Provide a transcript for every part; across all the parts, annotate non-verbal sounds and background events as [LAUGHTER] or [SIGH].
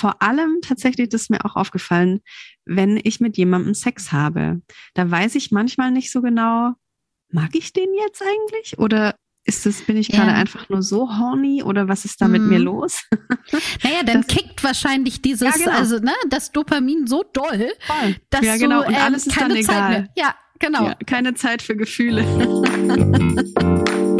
vor allem tatsächlich, das ist mir auch aufgefallen, wenn ich mit jemandem Sex habe. Da weiß ich manchmal nicht so genau, mag ich den jetzt eigentlich? Oder ist das, bin ich gerade ja. einfach nur so horny oder was ist da mit mir mhm. los? [LAUGHS] Naja, dann das, kickt wahrscheinlich dieses, ja, genau. also ne, das Dopamin so doll, Voll. dass ja, genau. Und ähm, alles ist keine dann Zeit egal. Mehr. Ja, genau. Ja, keine Zeit für Gefühle. [LAUGHS]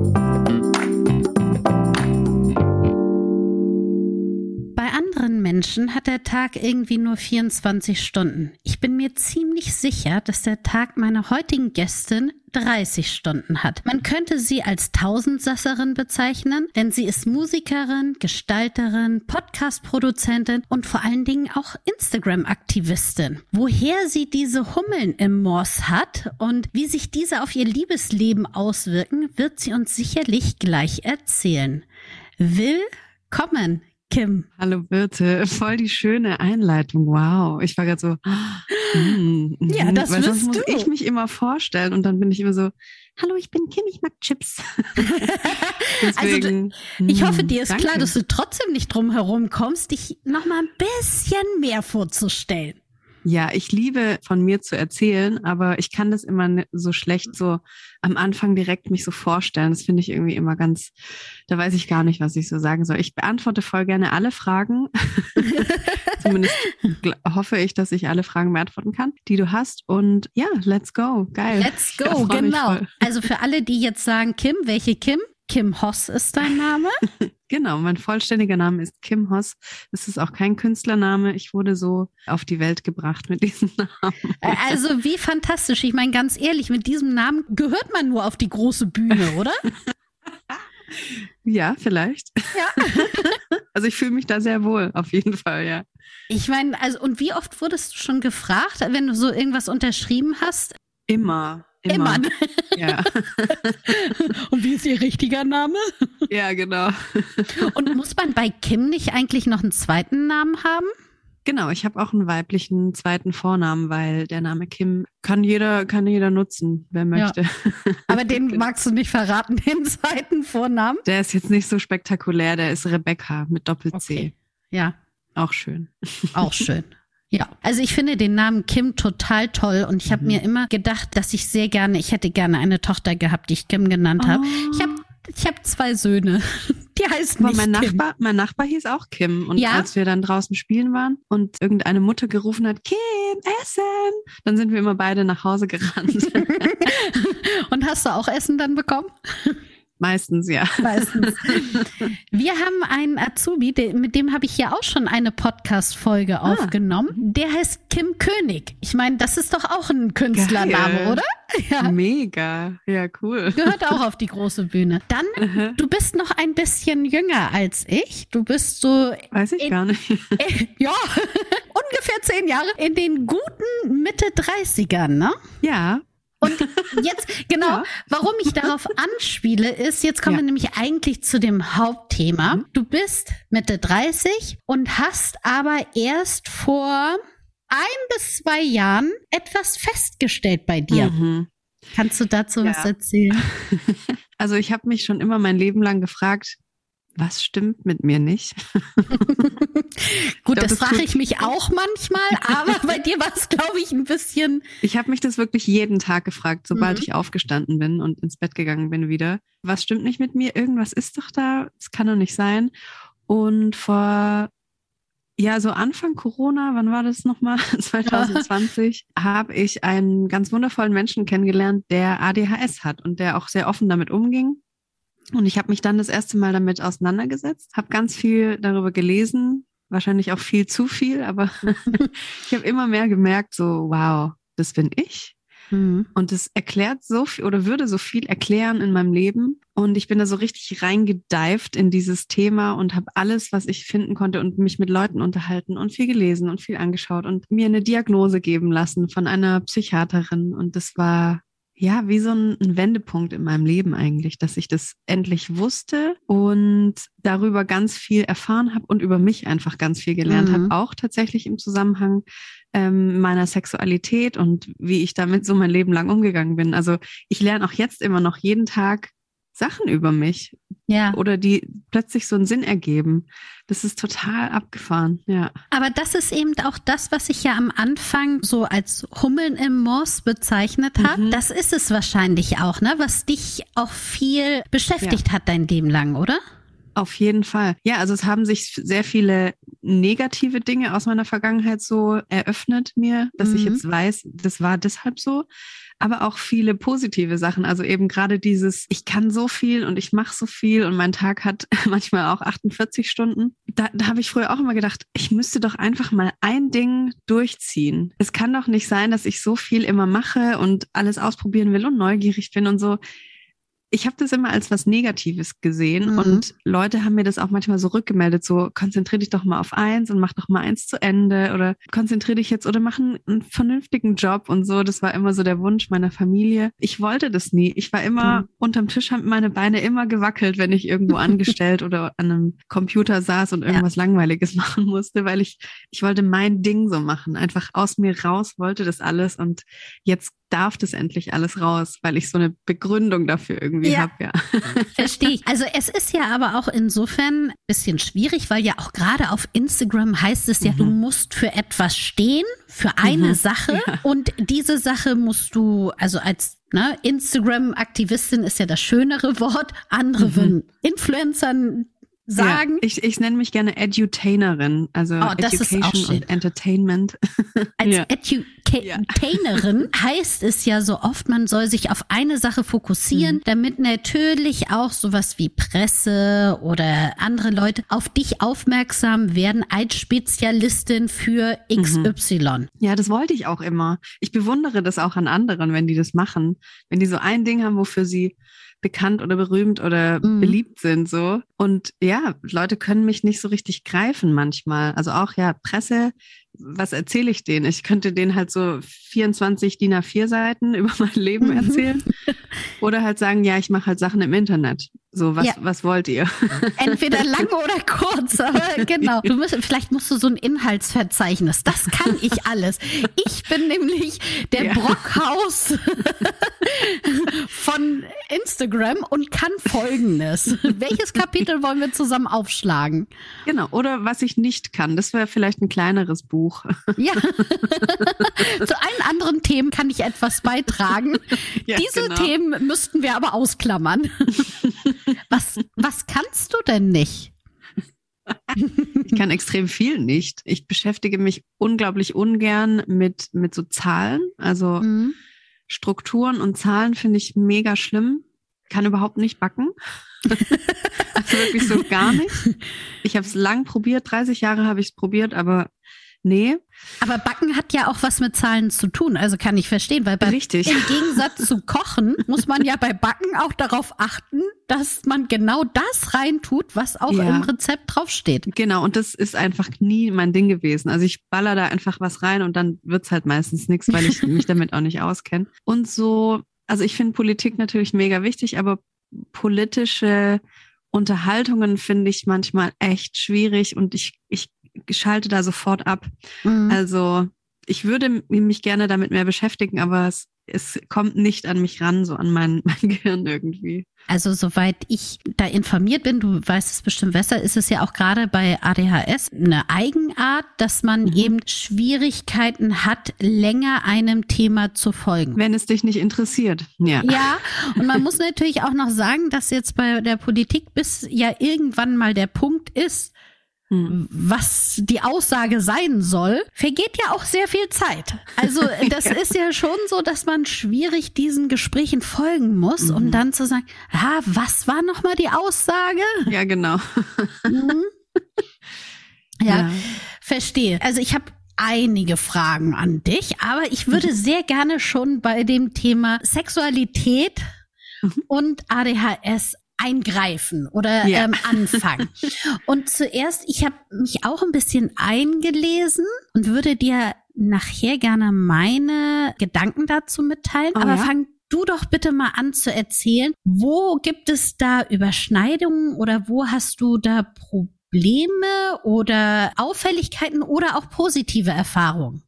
Menschen hat der Tag irgendwie nur 24 Stunden. Ich bin mir ziemlich sicher, dass der Tag meiner heutigen Gästin 30 Stunden hat. Man könnte sie als Tausendsasserin bezeichnen, denn sie ist Musikerin, Gestalterin, Podcast-Produzentin und vor allen Dingen auch Instagram-Aktivistin. Woher sie diese Hummeln im Moors hat und wie sich diese auf ihr Liebesleben auswirken, wird sie uns sicherlich gleich erzählen. Willkommen, Kim. Hallo Birte, voll die schöne Einleitung. Wow, ich war gerade so. Mm, ja, mhm. das Weil sonst muss ich mich immer vorstellen und dann bin ich immer so. Hallo, ich bin Kim, ich mag Chips. [LAUGHS] Deswegen, also, ich hoffe, dir ist danke. klar, dass du trotzdem nicht drum herum kommst, dich noch mal ein bisschen mehr vorzustellen. Ja, ich liebe von mir zu erzählen, aber ich kann das immer so schlecht so am Anfang direkt mich so vorstellen. Das finde ich irgendwie immer ganz, da weiß ich gar nicht, was ich so sagen soll. Ich beantworte voll gerne alle Fragen. [LAUGHS] Zumindest hoffe ich, dass ich alle Fragen beantworten kann, die du hast. Und ja, let's go. Geil. Let's go, [LAUGHS] genau. Also für alle, die jetzt sagen, Kim, welche Kim? Kim Hoss ist dein Name? [LAUGHS] genau, mein vollständiger Name ist Kim Hoss. Es ist auch kein Künstlername. Ich wurde so auf die Welt gebracht mit diesem [LAUGHS] Namen. Äh, also wie fantastisch. Ich meine, ganz ehrlich, mit diesem Namen gehört man nur auf die große Bühne, oder? [LAUGHS] ja, vielleicht. Ja. [LAUGHS] also ich fühle mich da sehr wohl, auf jeden Fall, ja. Ich meine, also und wie oft wurdest du schon gefragt, wenn du so irgendwas unterschrieben hast? Immer. Immer. Ja. [LAUGHS] Und wie ist ihr richtiger Name? Ja, genau. [LAUGHS] Und muss man bei Kim nicht eigentlich noch einen zweiten Namen haben? Genau, ich habe auch einen weiblichen zweiten Vornamen, weil der Name Kim kann jeder, kann jeder nutzen, wer möchte. Ja. [LAUGHS] Aber den magst du nicht verraten, den zweiten Vornamen? Der ist jetzt nicht so spektakulär, der ist Rebecca mit Doppel-C. Okay. Ja. Auch schön. Auch schön. Ja, also ich finde den Namen Kim total toll und ich habe mhm. mir immer gedacht, dass ich sehr gerne, ich hätte gerne eine Tochter gehabt, die ich Kim genannt habe. Oh. Ich habe ich habe zwei Söhne. [LAUGHS] Die heißen nicht mein Kim. Nachbar, mein Nachbar hieß auch Kim. Und ja? als wir dann draußen spielen waren und irgendeine Mutter gerufen hat, Kim, Essen, dann sind wir immer beide nach Hause gerannt. [LAUGHS] und hast du auch Essen dann bekommen? [LAUGHS] Meistens, ja. Meistens. [LAUGHS] Wir haben einen Azubi, mit dem habe ich ja auch schon eine Podcast-Folge ah. aufgenommen. Der heißt Kim König. Ich meine, das ist doch auch ein Künstlername, Geil. oder? Ja. Mega. Ja, cool. Gehört auch auf die große Bühne. Dann, uh du bist noch ein bisschen jünger als ich. Du bist so. Weiß ich in, gar nicht. [LAUGHS] Äh, ja, [LAUGHS] ungefähr zehn Jahre in den guten Mitte 30ern, ne? Ja, und jetzt, [LAUGHS] genau, ja. warum ich darauf anspiele, ist, jetzt kommen ja. wir nämlich eigentlich zu dem Hauptthema. Mhm. Du bist Mitte 30 und hast aber erst vor ein bis zwei Jahren etwas festgestellt bei dir. Mhm. Kannst du dazu ja. was erzählen? [LAUGHS] Also ich habe mich schon immer mein Leben lang gefragt, was stimmt mit mir nicht? [LAUGHS] Gut, glaub, das, das frage ich mich auch manchmal, [LAUGHS] aber bei dir war es, glaube ich, ein bisschen. Ich habe mich das wirklich jeden Tag gefragt, sobald mhm. ich aufgestanden bin und ins Bett gegangen bin wieder. Was stimmt nicht mit mir? Irgendwas ist doch da. Es kann doch nicht sein. Und vor ja, so Anfang Corona, wann war das nochmal? 2020, habe ich einen ganz wundervollen Menschen kennengelernt, der ADHS hat und der auch sehr offen damit umging und ich habe mich dann das erste Mal damit auseinandergesetzt, habe ganz viel darüber gelesen, wahrscheinlich auch viel zu viel, aber [LAUGHS] [LAUGHS] ich habe immer mehr gemerkt, so, wow, das bin ich. Mhm. Und es erklärt so viel oder würde so viel erklären in meinem Leben. Und ich bin da so richtig reingedeift in dieses Thema und habe alles, was ich finden konnte und mich mit Leuten unterhalten und viel gelesen und viel angeschaut und mir eine Diagnose geben lassen von einer Psychiaterin. Und das war ja, wie so ein, ein, Wendepunkt in meinem Leben eigentlich, dass ich das endlich wusste und darüber ganz viel erfahren habe und über mich einfach ganz viel gelernt mhm. habe, auch tatsächlich im Zusammenhang ähm, meiner Sexualität und wie ich damit so mein Leben lang umgegangen bin. Also ich lerne auch jetzt immer noch jeden Tag Sachen über mich. Ja. Oder die plötzlich so einen Sinn ergeben. Das ist total abgefahren, ja. Aber das ist eben auch das, was ich ja am Anfang so als Hummeln im Moos bezeichnet habe. Mhm. Das ist es wahrscheinlich auch, ne? Was dich auch viel beschäftigt ja. hat dein Leben lang, oder? Auf jeden Fall. Ja, also es haben sich sehr viele negative Dinge aus meiner Vergangenheit so eröffnet mir, dass mhm. ich jetzt weiß, das war deshalb so aber auch viele positive Sachen. Also eben gerade dieses, ich kann so viel und ich mache so viel und mein Tag hat [LAUGHS] manchmal auch 48 Stunden. Da, da habe ich früher auch immer gedacht, ich müsste doch einfach mal ein Ding durchziehen. Es kann doch nicht sein, dass ich so viel immer mache und alles ausprobieren will und neugierig bin und so ich habe das immer als was Negatives gesehen mhm. und Leute haben mir das auch manchmal so rückgemeldet, so konzentrier dich doch mal auf eins und mach doch mal eins zu Ende oder konzentrier dich jetzt oder mach einen, einen vernünftigen Job und so. Das war immer so der Wunsch meiner Familie. Ich wollte das nie. Ich war immer mhm. unterm Tisch, haben meine Beine immer gewackelt, wenn ich irgendwo [LAUGHS] angestellt oder an einem Computer saß und irgendwas ja. Langweiliges [LAUGHS] machen musste, weil ich, ich wollte mein Ding so machen. Einfach aus mir raus wollte das alles und jetzt darf das endlich alles raus, weil ich so eine Begründung dafür irgendwie ja. habe, ja. [LAUGHS] Verstehe ich. Also es ist ja aber auch insofern ein bisschen schwierig, weil ja auch gerade auf Instagram heißt es ja, mhm. du musst für etwas stehen, für eine mhm. Sache ja. und diese Sache musst du, also als ne, Instagram-Aktivistin ist ja das schönere Wort, andere mhm. würden Influencern sagen. Ja, ich, ich nenne mich gerne Edutainerin, also oh, Education und Entertainment. [LAUGHS] Als ja. Edutainerin ja. [LAUGHS] heißt es ja so oft, man soll sich auf eine Sache fokussieren, mhm. damit natürlich auch sowas wie Presse oder andere Leute auf dich aufmerksam werden als Spezialistin für XY. Mhm. Ja, das wollte ich auch immer. Ich bewundere das auch an anderen, wenn die das machen. Wenn die so ein Ding haben, wofür sie bekannt oder berühmt oder mhm. beliebt sind, so. Und ja, Leute können mich nicht so richtig greifen manchmal. Also auch ja, Presse, was erzähle ich denen? Ich könnte denen halt so 24 DIN A4 Seiten [LAUGHS] über mein Leben mhm. erzählen. [LAUGHS] oder halt sagen, ja, ich mache halt Sachen im Internet. So, was, ja. was wollt ihr? Entweder [LAUGHS] lang oder kurz, aber [LAUGHS] genau. Du musst, vielleicht musst du so ein Inhaltsverzeichnis. Das kann ich alles. Ich bin nämlich der ja. Brockhaus [LAUGHS] von Instagram und kann folgendes. Welches Kapitel wollen wir zusammen aufschlagen? Genau. Oder was ich nicht kann. Das wäre vielleicht ein kleineres Buch. Ja. Zu allen anderen Themen kann ich etwas beitragen. Ja, Diese genau. Themen müssten wir aber ausklammern. Was, was kannst du denn nicht? ich kann extrem viel nicht. Ich beschäftige mich unglaublich ungern mit, mit so Zahlen. Also mhm. Strukturen und Zahlen finde ich mega schlimm. Kann überhaupt nicht backen. [LAUGHS] also wirklich so gar nicht. Ich habe es lang probiert, 30 Jahre habe ich es probiert, aber Nee. Aber Backen hat ja auch was mit Zahlen zu tun, also kann ich verstehen, weil bei, Richtig. im Gegensatz zu Kochen muss man ja bei Backen auch darauf achten, dass man genau das reintut, was auch ja. im Rezept draufsteht. Genau, und das ist einfach nie mein Ding gewesen. Also ich baller da einfach was rein und dann wird's halt meistens nichts, weil ich mich damit auch nicht auskenne. Und so, also ich finde Politik natürlich mega wichtig, aber politische Unterhaltungen finde ich manchmal echt schwierig und ich, ich schalte da sofort ab. Mhm. Also ich würde mich gerne damit mehr beschäftigen, aber es, es kommt nicht an mich ran, so an mein, [LAUGHS] mein Gehirn irgendwie. Also soweit ich da informiert bin, du weißt es bestimmt besser, ist es ja auch gerade bei ADHS eine Eigenart, dass man mhm. eben Schwierigkeiten hat, länger einem Thema zu folgen. Wenn es dich nicht interessiert. Ja. Ja, und man muss [LAUGHS] natürlich auch noch sagen, dass jetzt bei der Politik bis ja irgendwann mal der Punkt ist. Was die Aussage sein soll, vergeht ja auch sehr viel Zeit. Also [LAUGHS] das ja. ist ja schon so, dass man schwierig diesen Gesprächen folgen muss, mhm. um dann zu sagen, ah, was war nochmal die Aussage? Ja, genau. Mhm. [LAUGHS] Ja, ja, verstehe. Also ich habe einige Fragen an dich, aber ich würde mhm. sehr gerne schon bei dem Thema Sexualität mhm. und ADHS eingreifen oder ja. ähm, anfangen. [LAUGHS] und zuerst, ich habe mich auch ein bisschen eingelesen und würde dir nachher gerne meine Gedanken dazu mitteilen. Oh, aber ja? fang du doch bitte mal an zu erzählen, wo gibt es da Überschneidungen oder wo hast du da Probleme oder Auffälligkeiten oder auch positive Erfahrungen?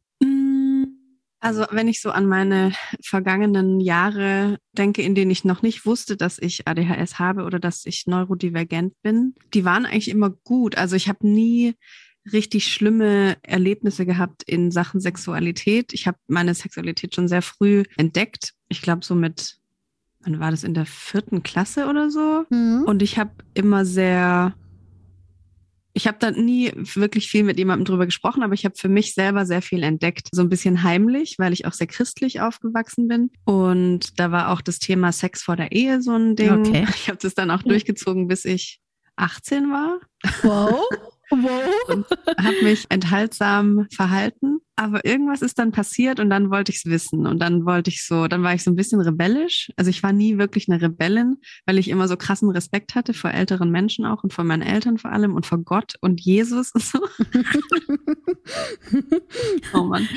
Also wenn ich so an meine vergangenen Jahre denke, in denen ich noch nicht wusste, dass ich ADHS habe oder dass ich neurodivergent bin, die waren eigentlich immer gut. Also ich habe nie richtig schlimme Erlebnisse gehabt in Sachen Sexualität. Ich habe meine Sexualität schon sehr früh entdeckt. Ich glaube so mit, wann war das in der vierten Klasse oder so? Mhm. Und ich habe immer sehr ich habe da nie wirklich viel mit jemandem drüber gesprochen, aber ich habe für mich selber sehr viel entdeckt. So ein bisschen heimlich, weil ich auch sehr christlich aufgewachsen bin. Und da war auch das Thema Sex vor der Ehe so ein Ding. Okay. Ich habe das dann auch durchgezogen, bis ich 18 war. Wow. [LAUGHS] Wow. Und habe mich enthaltsam verhalten. Aber irgendwas ist dann passiert und dann wollte ich es wissen. Und dann wollte ich so, dann war ich so ein bisschen rebellisch. Also ich war nie wirklich eine Rebellin, weil ich immer so krassen Respekt hatte vor älteren Menschen auch und vor meinen Eltern vor allem und vor Gott und Jesus und so. [LAUGHS] oh Mann.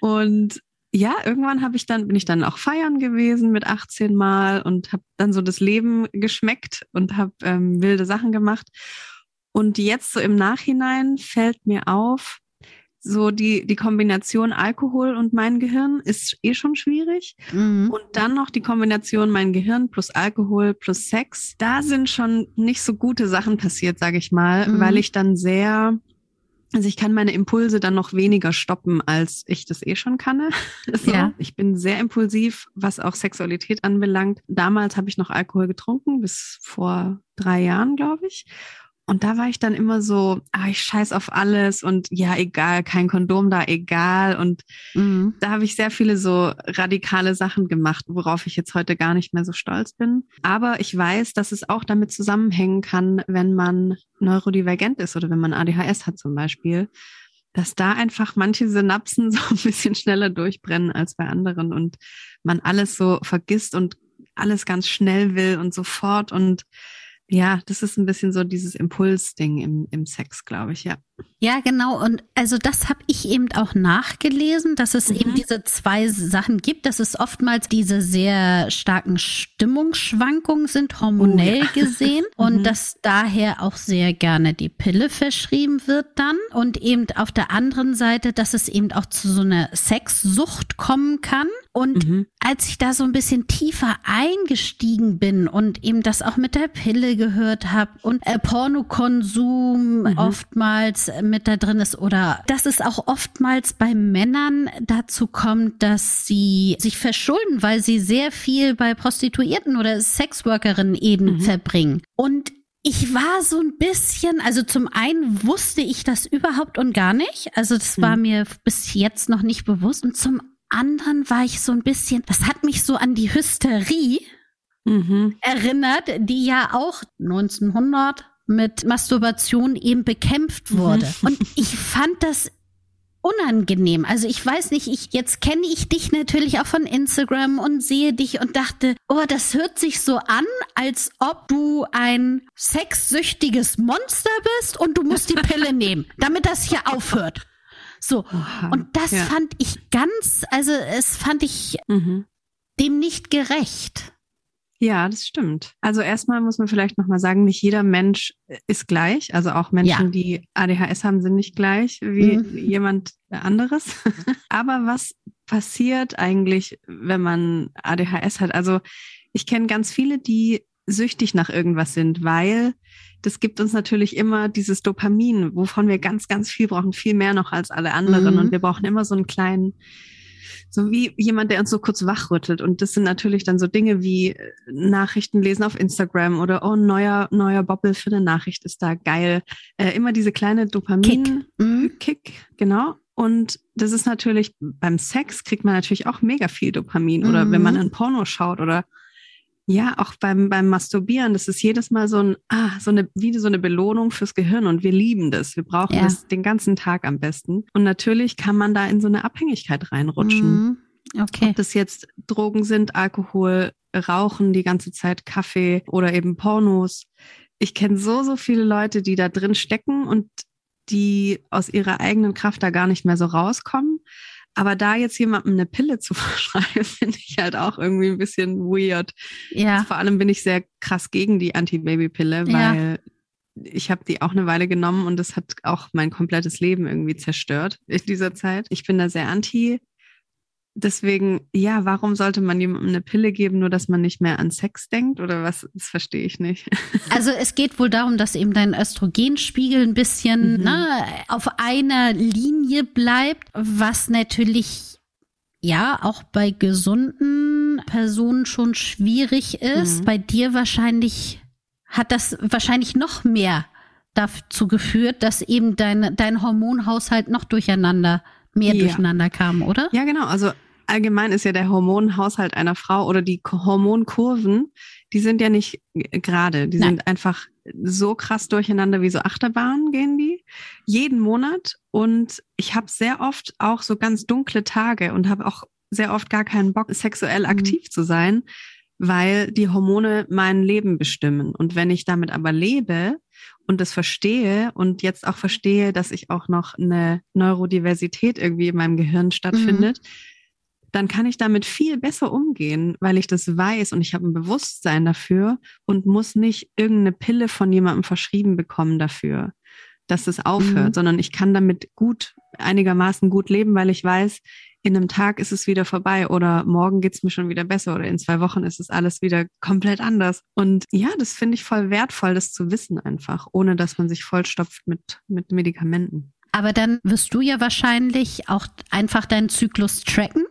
Und ja, irgendwann habe ich dann, bin ich dann auch feiern gewesen mit 18 Mal und habe dann so das Leben geschmeckt und habe ähm, wilde Sachen gemacht. Und jetzt so im Nachhinein fällt mir auf, so die, die Kombination Alkohol und mein Gehirn ist eh schon schwierig. Mhm. Und dann noch die Kombination mein Gehirn plus Alkohol plus Sex. Da sind schon nicht so gute Sachen passiert, sage ich mal, mhm. weil ich dann sehr, also ich kann meine Impulse dann noch weniger stoppen, als ich das eh schon kann. [LAUGHS] so. ja. Ich bin sehr impulsiv, was auch Sexualität anbelangt. Damals habe ich noch Alkohol getrunken, bis vor drei Jahren, glaube ich. Und da war ich dann immer so, ah, ich scheiß auf alles und ja, egal, kein Kondom da, egal. Und mhm. da habe ich sehr viele so radikale Sachen gemacht, worauf ich jetzt heute gar nicht mehr so stolz bin. Aber ich weiß, dass es auch damit zusammenhängen kann, wenn man neurodivergent ist oder wenn man ADHS hat zum Beispiel, dass da einfach manche Synapsen [LAUGHS] so ein bisschen schneller durchbrennen als bei anderen und man alles so vergisst und alles ganz schnell will und sofort und ja, das ist ein bisschen so dieses Impulsding im, im Sex, glaube ich, ja. Ja, genau. Und also das habe ich eben auch nachgelesen, dass es mhm. eben diese zwei Sachen gibt, dass es oftmals diese sehr starken Stimmungsschwankungen sind, hormonell oh, ja. gesehen. [LAUGHS] und mhm. dass daher auch sehr gerne die Pille verschrieben wird dann. Und eben auf der anderen Seite, dass es eben auch zu so einer Sexsucht kommen kann. Und mhm. als ich da so ein bisschen tiefer eingestiegen bin und eben das auch mit der Pille gehört habe und äh, Pornokonsum mhm. Mit da drin ist oder dass es auch oftmals bei Männern dazu kommt, dass sie sich verschulden, weil sie sehr viel bei Prostituierten oder Sexworkerinnen eben mhm. verbringen. Und ich war so ein bisschen, also zum einen wusste ich das überhaupt und gar nicht. Also das war mhm. mir bis jetzt noch nicht bewusst. Und zum anderen war ich so ein bisschen, das hat mich so an die Hysterie mhm. erinnert, die ja auch 1900 mit Masturbation eben bekämpft wurde. Mhm. Und [LAUGHS] ich fand das unangenehm. Also ich weiß nicht, ich jetzt kenne ich dich natürlich auch von Instagram und sehe dich und dachte, oh, das hört sich so an, als ob du ein sexsüchtiges Monster bist und du musst die Pille [LAUGHS] nehmen, damit das hier aufhört. So. Oha, und das ja. fand ich ganz, also es fand ich mhm. dem nicht gerecht. Ja, das stimmt. Also erstmal muss man vielleicht nochmal sagen, nicht jeder Mensch ist gleich. Also auch Menschen, ja. die ADHS haben, sind nicht gleich wie mhm. jemand anderes. [LAUGHS] Aber was passiert eigentlich, wenn man ADHS hat? Also ich kenne ganz viele, die süchtig nach irgendwas sind, weil das gibt uns natürlich immer dieses Dopamin, wovon wir ganz, ganz viel brauchen, viel mehr noch als alle anderen. Mhm. Und wir brauchen immer so einen kleinen so wie jemand, der uns so kurz wachrüttelt. Und das sind natürlich dann so Dinge wie äh, Nachrichten lesen auf Instagram oder oh, neuer, neuer Bobbel für eine Nachricht ist da geil. Äh, immer diese kleine Dopamin-Kick, mhm. genau. Und das ist natürlich, beim Sex kriegt man natürlich auch mega viel Dopamin. Oder mhm. wenn man ein Porno schaut oder ja, auch beim, beim Masturbieren, das ist jedes Mal so ein, ah, so eine, wie so eine Belohnung fürs Gehirn und wir lieben das. Wir brauchen ja. das den ganzen Tag am besten. Und natürlich kann man da in so eine Abhängigkeit reinrutschen. Mhm. Okay. Ob das jetzt Drogen sind, Alkohol, Rauchen die ganze Zeit, Kaffee oder eben Pornos. Ich kenne so, so viele Leute, die da drin stecken und die aus ihrer eigenen Kraft da gar nicht mehr so rauskommen. Aber da jetzt jemandem eine Pille zu [LAUGHS] verschreiben, finde ich halt auch irgendwie ein bisschen weird. Ja. Vor allem bin ich sehr krass gegen die Anti-Baby-Pille, Ja. weil ich habe die auch eine Weile genommen und das hat auch mein komplettes Leben irgendwie zerstört in dieser Zeit. Ich bin da sehr anti. Deswegen, ja, warum sollte man jemandem eine Pille geben, nur dass man nicht mehr an Sex denkt? Oder was? Das verstehe ich nicht. [LAUGHS] Also es geht wohl darum, dass eben dein Östrogenspiegel ein bisschen Mhm. ne, auf einer Linie bleibt, was natürlich ja auch bei gesunden Personen schon schwierig ist. Mhm. Bei dir wahrscheinlich hat das wahrscheinlich noch mehr dazu geführt, dass eben dein, dein Hormonhaushalt noch durcheinander, mehr Ja. durcheinander kam, oder? Ja, genau. Also allgemein ist ja der Hormonhaushalt einer Frau oder die Hormonkurven, die sind ja nicht g- gerade. Die Nein. sind einfach so krass durcheinander wie so Achterbahnen gehen die. Jeden Monat. Und ich habe sehr oft auch so ganz dunkle Tage und habe auch sehr oft gar keinen Bock, sexuell Mhm. aktiv zu sein, weil die Hormone mein Leben bestimmen. Und wenn ich damit aber lebe und das verstehe und jetzt auch verstehe, dass ich auch noch eine Neurodiversität irgendwie in meinem Gehirn stattfindet, dann kann ich damit viel besser umgehen, weil ich das weiß und ich habe ein Bewusstsein dafür und muss nicht irgendeine Pille von jemandem verschrieben bekommen dafür, dass es aufhört, Mhm. sondern ich kann damit gut, einigermaßen gut leben, weil ich weiß, in einem Tag ist es wieder vorbei oder morgen geht's mir schon wieder besser oder in zwei Wochen ist es alles wieder komplett anders. Und ja, das finde ich voll wertvoll, das zu wissen einfach, ohne dass man sich vollstopft mit, mit Medikamenten. Aber dann wirst du ja wahrscheinlich auch einfach deinen Zyklus tracken.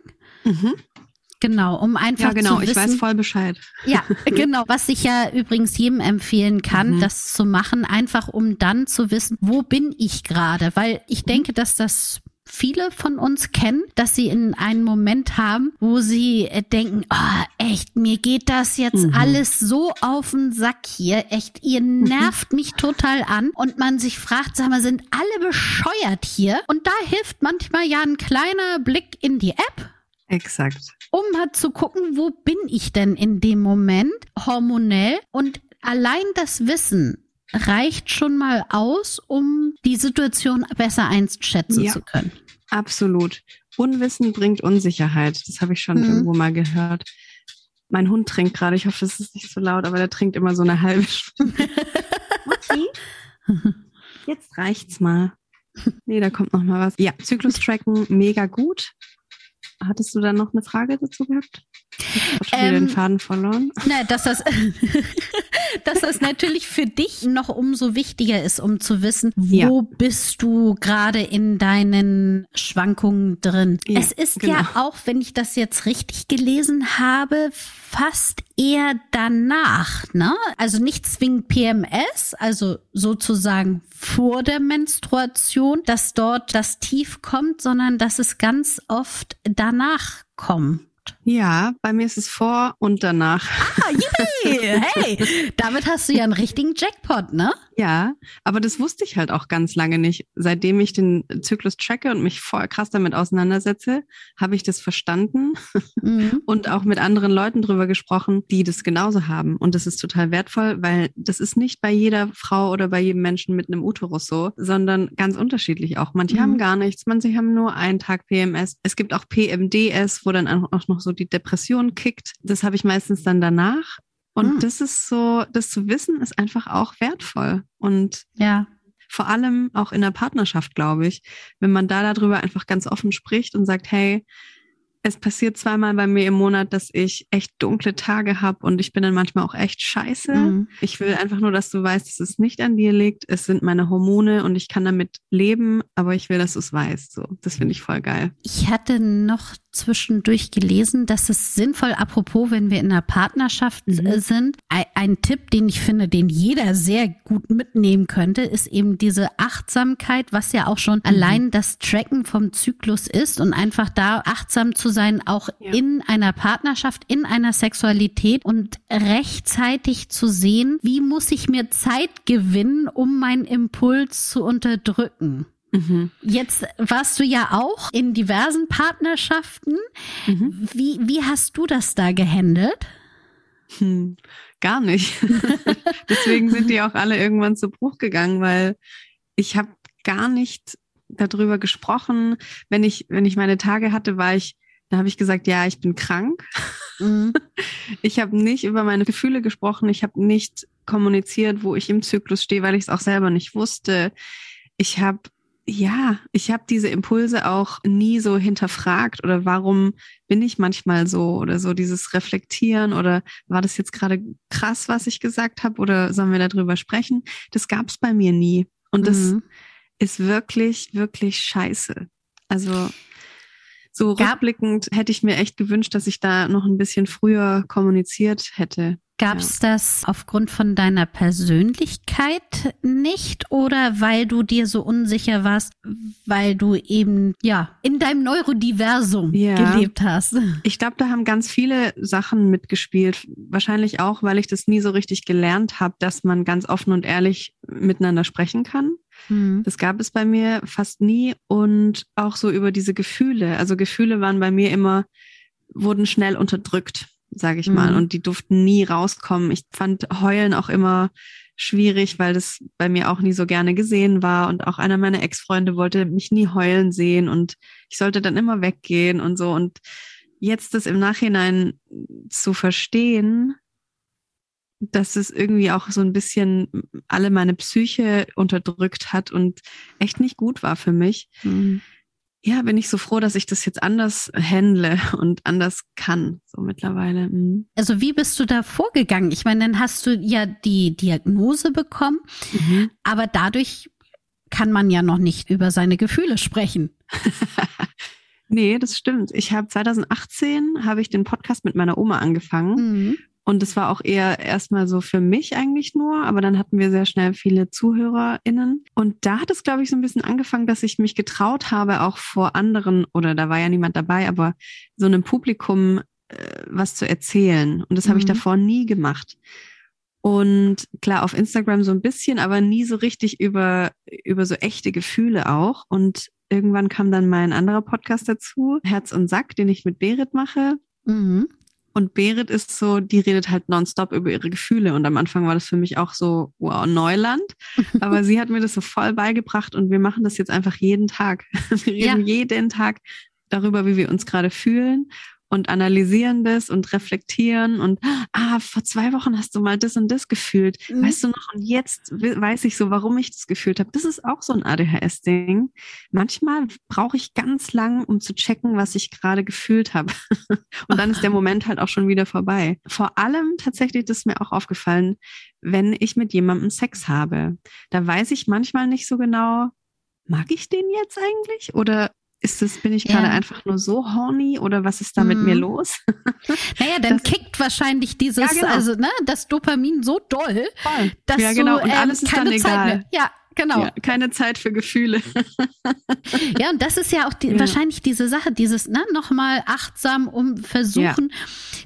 Genau, um einfach Ja, genau, zu ich wissen, weiß voll Bescheid. Ja, genau. Was ich ja übrigens jedem empfehlen kann, Mhm. das zu machen, einfach um dann zu wissen, wo bin ich gerade? Weil ich Mhm. denke, dass das viele von uns kennen, dass sie in einen Moment haben, wo sie äh, denken, ah, echt, mir geht das jetzt Mhm. alles so auf den Sack hier, echt, ihr nervt mich total an und man sich fragt, sag mal, sind alle bescheuert hier? Und da hilft manchmal ja ein kleiner Blick in die App Exakt. um halt zu gucken, wo bin ich denn in dem Moment hormonell und allein das Wissen reicht schon mal aus, um die Situation besser einschätzen Ja. zu können. Absolut. Unwissen bringt Unsicherheit. Das habe ich schon Mhm. irgendwo mal gehört. Mein Hund trinkt gerade. Ich hoffe, es ist nicht so laut, aber der trinkt immer so eine halbe Stunde. [LAUGHS] Mutti, jetzt reicht's mal. Nee, da kommt noch mal was. Ja, Zyklus-Tracken, mega gut. Hattest du dann noch eine Frage dazu gehabt? Ich habe Ähm, den Faden verloren. Na, dass das, [LAUGHS] dass das natürlich für dich noch umso wichtiger ist, um zu wissen, wo bist du gerade in deinen Schwankungen drin. Ja, es ist genau. ja auch, wenn ich das jetzt richtig gelesen habe, fast eher danach, ne? Also nicht zwingend PMS, also sozusagen vor der Menstruation, dass dort das Tief kommt, sondern dass es ganz oft danach kommt. Ja, bei mir ist es vor und danach. Ah, yay! Hey, damit hast du ja einen richtigen Jackpot, ne? Ja, aber das wusste ich halt auch ganz lange nicht. Seitdem ich den Zyklus tracke und mich voll krass damit auseinandersetze, habe ich das verstanden Mhm. [LAUGHS] und auch mit anderen Leuten drüber gesprochen, die das genauso haben. Und das ist total wertvoll, weil das ist nicht bei jeder Frau oder bei jedem Menschen mit einem Uterus so, sondern ganz unterschiedlich auch. Manche Mhm. haben gar nichts, manche haben nur einen Tag PMS. Es gibt auch PMDS, wo dann auch noch so die Depression kickt. Das habe ich meistens dann danach. Und Mhm. das ist so, das zu wissen, ist einfach auch wertvoll. Und Ja. vor allem auch in der Partnerschaft, glaube ich, wenn man da darüber einfach ganz offen spricht und sagt, hey, es passiert zweimal bei mir im Monat, dass ich echt dunkle Tage habe und ich bin dann manchmal auch echt scheiße. Mhm. Ich will einfach nur, dass du weißt, dass es nicht an dir liegt. Es sind meine Hormone und ich kann damit leben, aber ich will, dass du es weißt. So, das finde ich voll geil. Ich hatte noch zwischendurch gelesen, dass es sinnvoll, apropos, wenn wir in einer Partnerschaft Mhm. äh, sind, ein, Tipp, den ich finde, den jeder sehr gut mitnehmen könnte, ist eben diese Achtsamkeit, was ja auch schon allein das Tracken vom Zyklus ist und einfach da achtsam zu sein, auch Ja. in einer Partnerschaft, in einer Sexualität und rechtzeitig zu sehen, wie muss ich mir Zeit gewinnen, um meinen Impuls zu unterdrücken. Mhm. Jetzt warst du ja auch in diversen Partnerschaften. Mhm. Wie, wie hast du das da gehandelt? Hm, gar nicht. [LAUGHS] Deswegen sind die auch alle irgendwann zu Bruch gegangen, weil ich habe gar nicht darüber gesprochen. Wenn ich, wenn ich meine Tage hatte, war ich, da habe ich gesagt, ja, ich bin krank. Mhm. [LAUGHS] Ich habe nicht über meine Gefühle gesprochen. Ich habe nicht kommuniziert, wo ich im Zyklus stehe, weil ich es auch selber nicht wusste. Ich habe ja, ich habe diese Impulse auch nie so hinterfragt oder warum bin ich manchmal so oder so dieses Reflektieren oder war das jetzt gerade krass, was ich gesagt habe oder sollen wir darüber sprechen? Das gab es bei mir nie und das mhm. ist wirklich, wirklich scheiße. Also so rückblickend hätte ich mir echt gewünscht, dass ich da noch ein bisschen früher kommuniziert hätte. Gab es ja. das aufgrund von deiner Persönlichkeit nicht oder weil du dir so unsicher warst, weil du eben ja in deinem Neurodiversum ja. gelebt hast? Ich glaube, da haben ganz viele Sachen mitgespielt. Wahrscheinlich auch, weil ich das nie so richtig gelernt habe, dass man ganz offen und ehrlich miteinander sprechen kann. Mhm. Das gab es bei mir fast nie und auch so über diese Gefühle. Also Gefühle waren bei mir immer, wurden schnell unterdrückt sage ich mal. Mhm. Und die durften nie rauskommen. Ich fand Heulen auch immer schwierig, weil das bei mir auch nie so gerne gesehen war. Und auch einer meiner Ex-Freunde wollte mich nie heulen sehen und ich sollte dann immer weggehen und so. Und jetzt das im Nachhinein zu verstehen, dass es irgendwie auch so ein bisschen alle meine Psyche unterdrückt hat und echt nicht gut war für mich. Mhm ja, bin ich so froh, dass ich das jetzt anders handle und anders kann, so mittlerweile. Mhm. Also wie bist du da vorgegangen? Ich meine, dann hast du ja die Diagnose bekommen, mhm. aber dadurch kann man ja noch nicht über seine Gefühle sprechen. [LAUGHS] nee, das stimmt. Ich habe 2018 habe ich den Podcast mit meiner Oma angefangen mhm. Und es war auch eher erstmal so für mich eigentlich nur, aber dann hatten wir sehr schnell viele ZuhörerInnen. Und da hat es, glaube ich, so ein bisschen angefangen, dass ich mich getraut habe, auch vor anderen, oder da war ja niemand dabei, aber so einem Publikum äh, was zu erzählen. Und das mhm. habe ich mhm. davor nie gemacht. Und klar, auf Instagram so ein bisschen, aber nie so richtig über, über so echte Gefühle auch. Und irgendwann kam dann mein anderer Podcast dazu, Herz und Sack, den ich mit Berit mache. Mhm. Und Berit ist so, die redet halt nonstop über ihre Gefühle. Und am Anfang war das für mich auch so, wow, Neuland. [LAUGHS] Aber sie hat mir das so voll beigebracht und wir machen das jetzt einfach jeden Tag. [LAUGHS] Wir reden ja. jeden Tag darüber, wie wir uns gerade fühlen und analysieren das und reflektieren und ah, vor zwei Wochen hast du mal das und das gefühlt. Mhm. Weißt du noch? Und jetzt weiß ich so, warum ich das gefühlt habe. Das ist auch so ein ADHS-Ding. Manchmal brauche ich ganz lang, um zu checken, was ich gerade gefühlt habe. [LAUGHS] und dann ist der Moment halt auch schon wieder vorbei. Vor allem tatsächlich, das ist mir auch aufgefallen, wenn ich mit jemandem Sex habe. Da weiß ich manchmal nicht so genau, mag ich den jetzt eigentlich? Oder ist das, bin ich gerade ja. einfach nur so horny oder was ist da mit mir mhm. los? [LAUGHS] Naja, dann das, kickt wahrscheinlich dieses, ja, genau. also ne, das Dopamin so doll, Voll. dass ja, genau. und ähm, alles ist keine dann Zeit egal. mehr. Ja, genau. Ja, keine Zeit für Gefühle. [LAUGHS] ja, und das ist ja auch die, ja. wahrscheinlich diese Sache, dieses, ne, nochmal achtsam um versuchen, ja.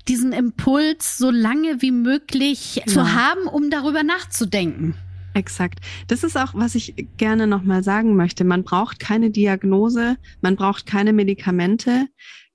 diesen Impuls so lange wie möglich zu haben, um darüber nachzudenken. Exakt. Das ist auch, was ich gerne nochmal sagen möchte. Man braucht keine Diagnose, man braucht keine Medikamente.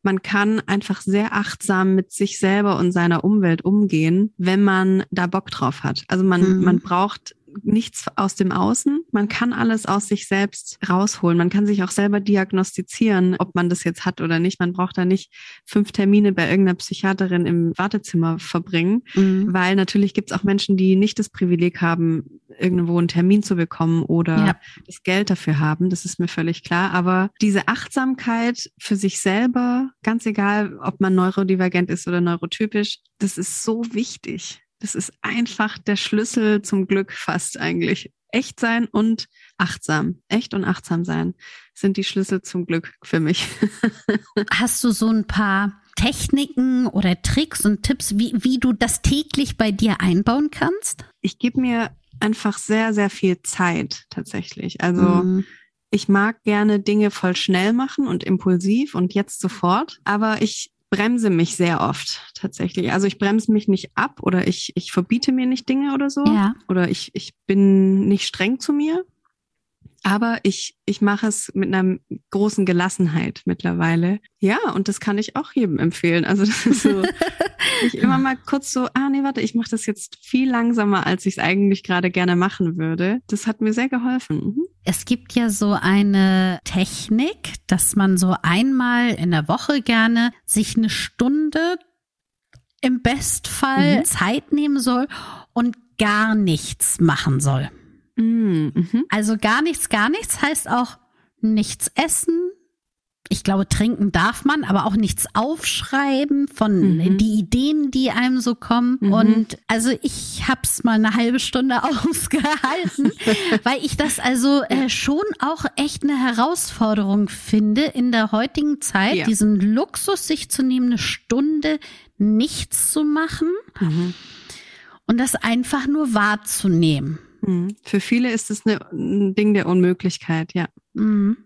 Man kann einfach sehr achtsam mit sich selber und seiner Umwelt umgehen, wenn man da Bock drauf hat. Also man, mhm. man braucht nichts aus dem Außen. Man kann alles aus sich selbst rausholen. Man kann sich auch selber diagnostizieren, ob man das jetzt hat oder nicht. Man braucht da nicht fünf Termine bei irgendeiner Psychiaterin im Wartezimmer verbringen, mhm. weil natürlich gibt es auch Menschen, die nicht das Privileg haben, irgendwo einen Termin zu bekommen oder ja. das Geld dafür haben. Das ist mir völlig klar. Aber diese Achtsamkeit für sich selber, ganz egal, ob man neurodivergent ist oder neurotypisch, das ist so wichtig. Das ist einfach der Schlüssel zum Glück fast eigentlich. Echt sein und achtsam. Echt und achtsam sein sind die Schlüssel zum Glück für mich. [LAUGHS] Hast du so ein paar Techniken oder Tricks und Tipps, wie, wie du das täglich bei dir einbauen kannst? Ich gebe mir einfach sehr, sehr viel Zeit tatsächlich. Also mhm. ich mag gerne Dinge voll schnell machen und impulsiv und jetzt sofort, aber ich bremse mich sehr oft tatsächlich. Also ich bremse mich nicht ab oder ich, ich verbiete mir nicht Dinge oder so. Ja. Oder ich, ich bin nicht streng zu mir. Aber ich, ich mache es mit einer großen Gelassenheit mittlerweile. Ja, und das kann ich auch jedem empfehlen. Also das ist so, [LAUGHS] ich immer mal kurz so, ah nee, warte, ich mache das jetzt viel langsamer, als ich es eigentlich gerade gerne machen würde. Das hat mir sehr geholfen. Mhm. Es gibt ja so eine Technik, dass man so einmal in der Woche gerne sich eine Stunde im Bestfall mhm. Zeit nehmen soll und gar nichts machen soll. Mhm. mhm. Also gar nichts, gar nichts heißt auch nichts essen, ich glaube, trinken darf man, aber auch nichts aufschreiben von mhm. die Ideen, die einem so kommen. Mhm. Und also ich hab's mal eine halbe Stunde [LAUGHS] ausgehalten, weil ich das also äh, schon auch echt eine Herausforderung finde, in der heutigen Zeit ja. diesen Luxus sich zu nehmen, eine Stunde nichts zu machen mhm. und das einfach nur wahrzunehmen. Mhm. Für viele ist es ein Ding der Unmöglichkeit, ja. Mhm.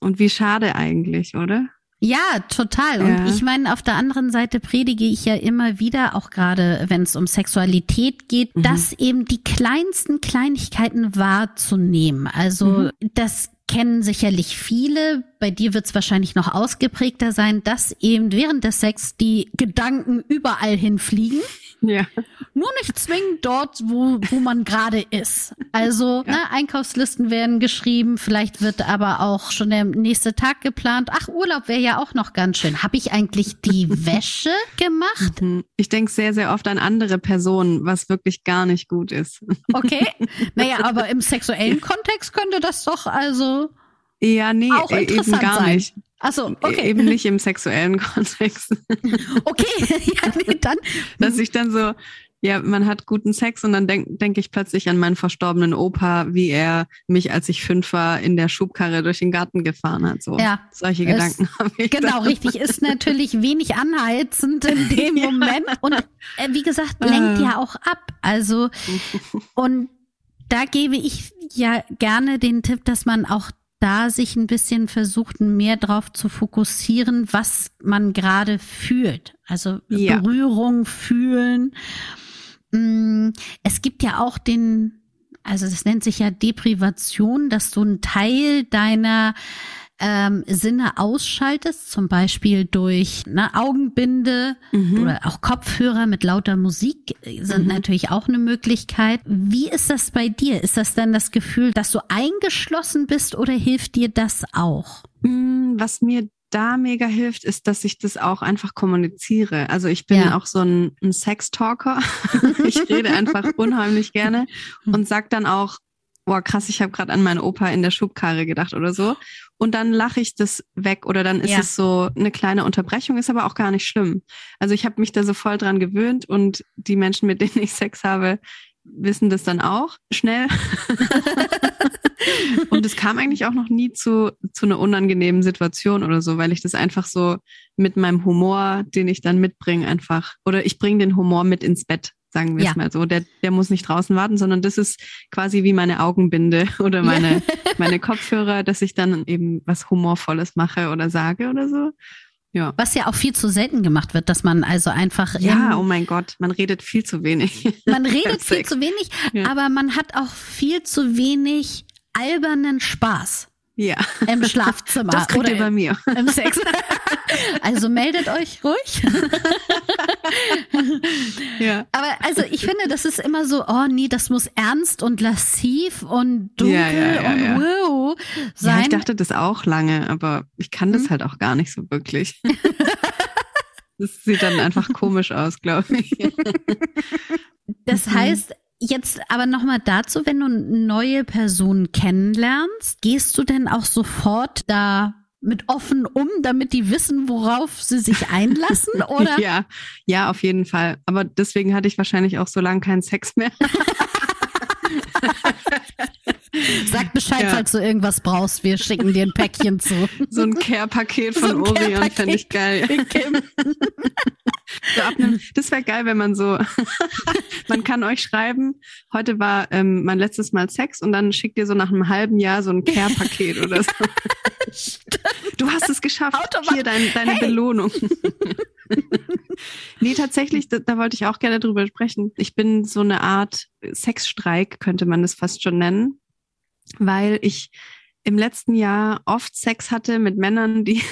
Und wie schade eigentlich, oder? Ja, total. Und ja. ich meine, auf der anderen Seite predige ich ja immer wieder, auch gerade wenn es um Sexualität geht, mhm. dass eben die kleinsten Kleinigkeiten wahrzunehmen. Also mhm. das kennen sicherlich viele. Bei dir wird es wahrscheinlich noch ausgeprägter sein, dass eben während des Sex die Gedanken überall hinfliegen. [LAUGHS] Ja. Nur nicht zwingend dort, wo, wo man gerade ist. Also ja. ne, Einkaufslisten werden geschrieben, vielleicht wird aber auch schon der nächste Tag geplant. Ach, Urlaub wäre ja auch noch ganz schön. Habe ich eigentlich die [LAUGHS] Wäsche gemacht? Mhm. Ich denke sehr, sehr oft an andere Personen, was wirklich gar nicht gut ist. [LAUGHS] Okay. Naja, aber im sexuellen Kontext könnte das doch also. Ja, nee, auch e- eben gar sein. nicht. Achso, e- okay. Eben nicht im sexuellen [LAUGHS] Kontext. Okay, [LAUGHS] ja, nee, dann. [LAUGHS] Dass ich dann so, ja, man hat guten Sex und dann denke denk ich plötzlich an meinen verstorbenen Opa, wie er mich, als ich fünf war, in der Schubkarre durch den Garten gefahren hat. So, ja, solche es, Gedanken habe ich. Genau, dann. richtig. Ist natürlich wenig anheizend in dem ja. Moment. Und äh, wie gesagt, lenkt äh. ja auch ab. Also, und da gebe ich ja gerne den Tipp, dass man auch da sich ein bisschen versucht, mehr drauf zu fokussieren, was man gerade fühlt. Also ja. Berührung fühlen. Mm, es gibt ja auch den, also das nennt sich ja Deprivation, dass du einen Teil deiner ähm, Sinne ausschaltest, zum Beispiel durch eine Augenbinde mhm. oder auch Kopfhörer mit lauter Musik äh, sind mhm. natürlich auch eine Möglichkeit. Wie ist das bei dir? Ist das dann das Gefühl, dass du eingeschlossen bist oder hilft dir das auch? Mm, was mir da mega hilft, ist, dass ich das auch einfach kommuniziere. Also ich bin ja. auch so ein, ein Sex-Talker. [LAUGHS] ich rede einfach [LAUGHS] unheimlich gerne und sag dann auch, boah, krass, ich habe gerade an meinen Opa in der Schubkarre gedacht oder so. Und dann lache ich das weg oder dann ist ja. es so eine kleine Unterbrechung, ist aber auch gar nicht schlimm. Also ich habe mich da so voll dran gewöhnt und die Menschen, mit denen ich Sex habe, wissen das dann auch schnell. [LAUGHS] und es kam eigentlich auch noch nie zu, zu einer unangenehmen Situation oder so, weil ich das einfach so mit meinem Humor, den ich dann mitbringe, einfach, oder ich bringe den Humor mit ins Bett sagen wir ja. es mal so. Der, der muss nicht draußen warten, sondern das ist quasi wie meine Augenbinde [LAUGHS] oder meine, [LAUGHS] meine Kopfhörer, dass ich dann eben was Humorvolles mache oder sage oder so. Ja. Was ja auch viel zu selten gemacht wird, dass man also einfach. Ja, oh mein Gott, man redet viel zu wenig. [LAUGHS] Man redet viel zu wenig, ja. aber man hat auch viel zu wenig albernen Spaß. Ja. Im Schlafzimmer. Das kriegt oder ihr bei mir. Im Sex. [LAUGHS] Also meldet euch ruhig. [LAUGHS] ja. Aber also ich finde, das ist immer so, oh nee, das muss ernst und lassiv und dunkel ja, ja, ja, und wow sein. Ja, ich dachte das auch lange, aber ich kann das hm. halt auch gar nicht so wirklich. [LAUGHS] das sieht dann einfach komisch aus, glaube ich. Das mhm. heißt, Jetzt aber nochmal dazu, wenn du neue Personen kennenlernst, gehst du denn auch sofort da mit offen um, damit die wissen, worauf sie sich [LAUGHS] einlassen, oder? ja, ja, auf jeden Fall. Aber deswegen hatte ich wahrscheinlich auch so lange keinen Sex mehr. [LAUGHS] Sag Bescheid, ja. falls du irgendwas brauchst. Wir schicken dir ein Päckchen zu. So ein Care-Paket von so Orion fände ich geil. [LAUGHS] so einem, das wäre geil, wenn man so, [LAUGHS] man kann euch schreiben, heute war ähm, mein letztes Mal Sex und dann schickt ihr so nach einem halben Jahr so ein Care-Paket oder so. Du hast es geschafft. Automat. Hier dein, deine hey. Belohnung. nee, tatsächlich, da, da wollte ich auch gerne drüber sprechen. Ich bin so eine Art Sexstreik, könnte man das fast schon nennen weil ich im letzten Jahr oft Sex hatte mit Männern, die,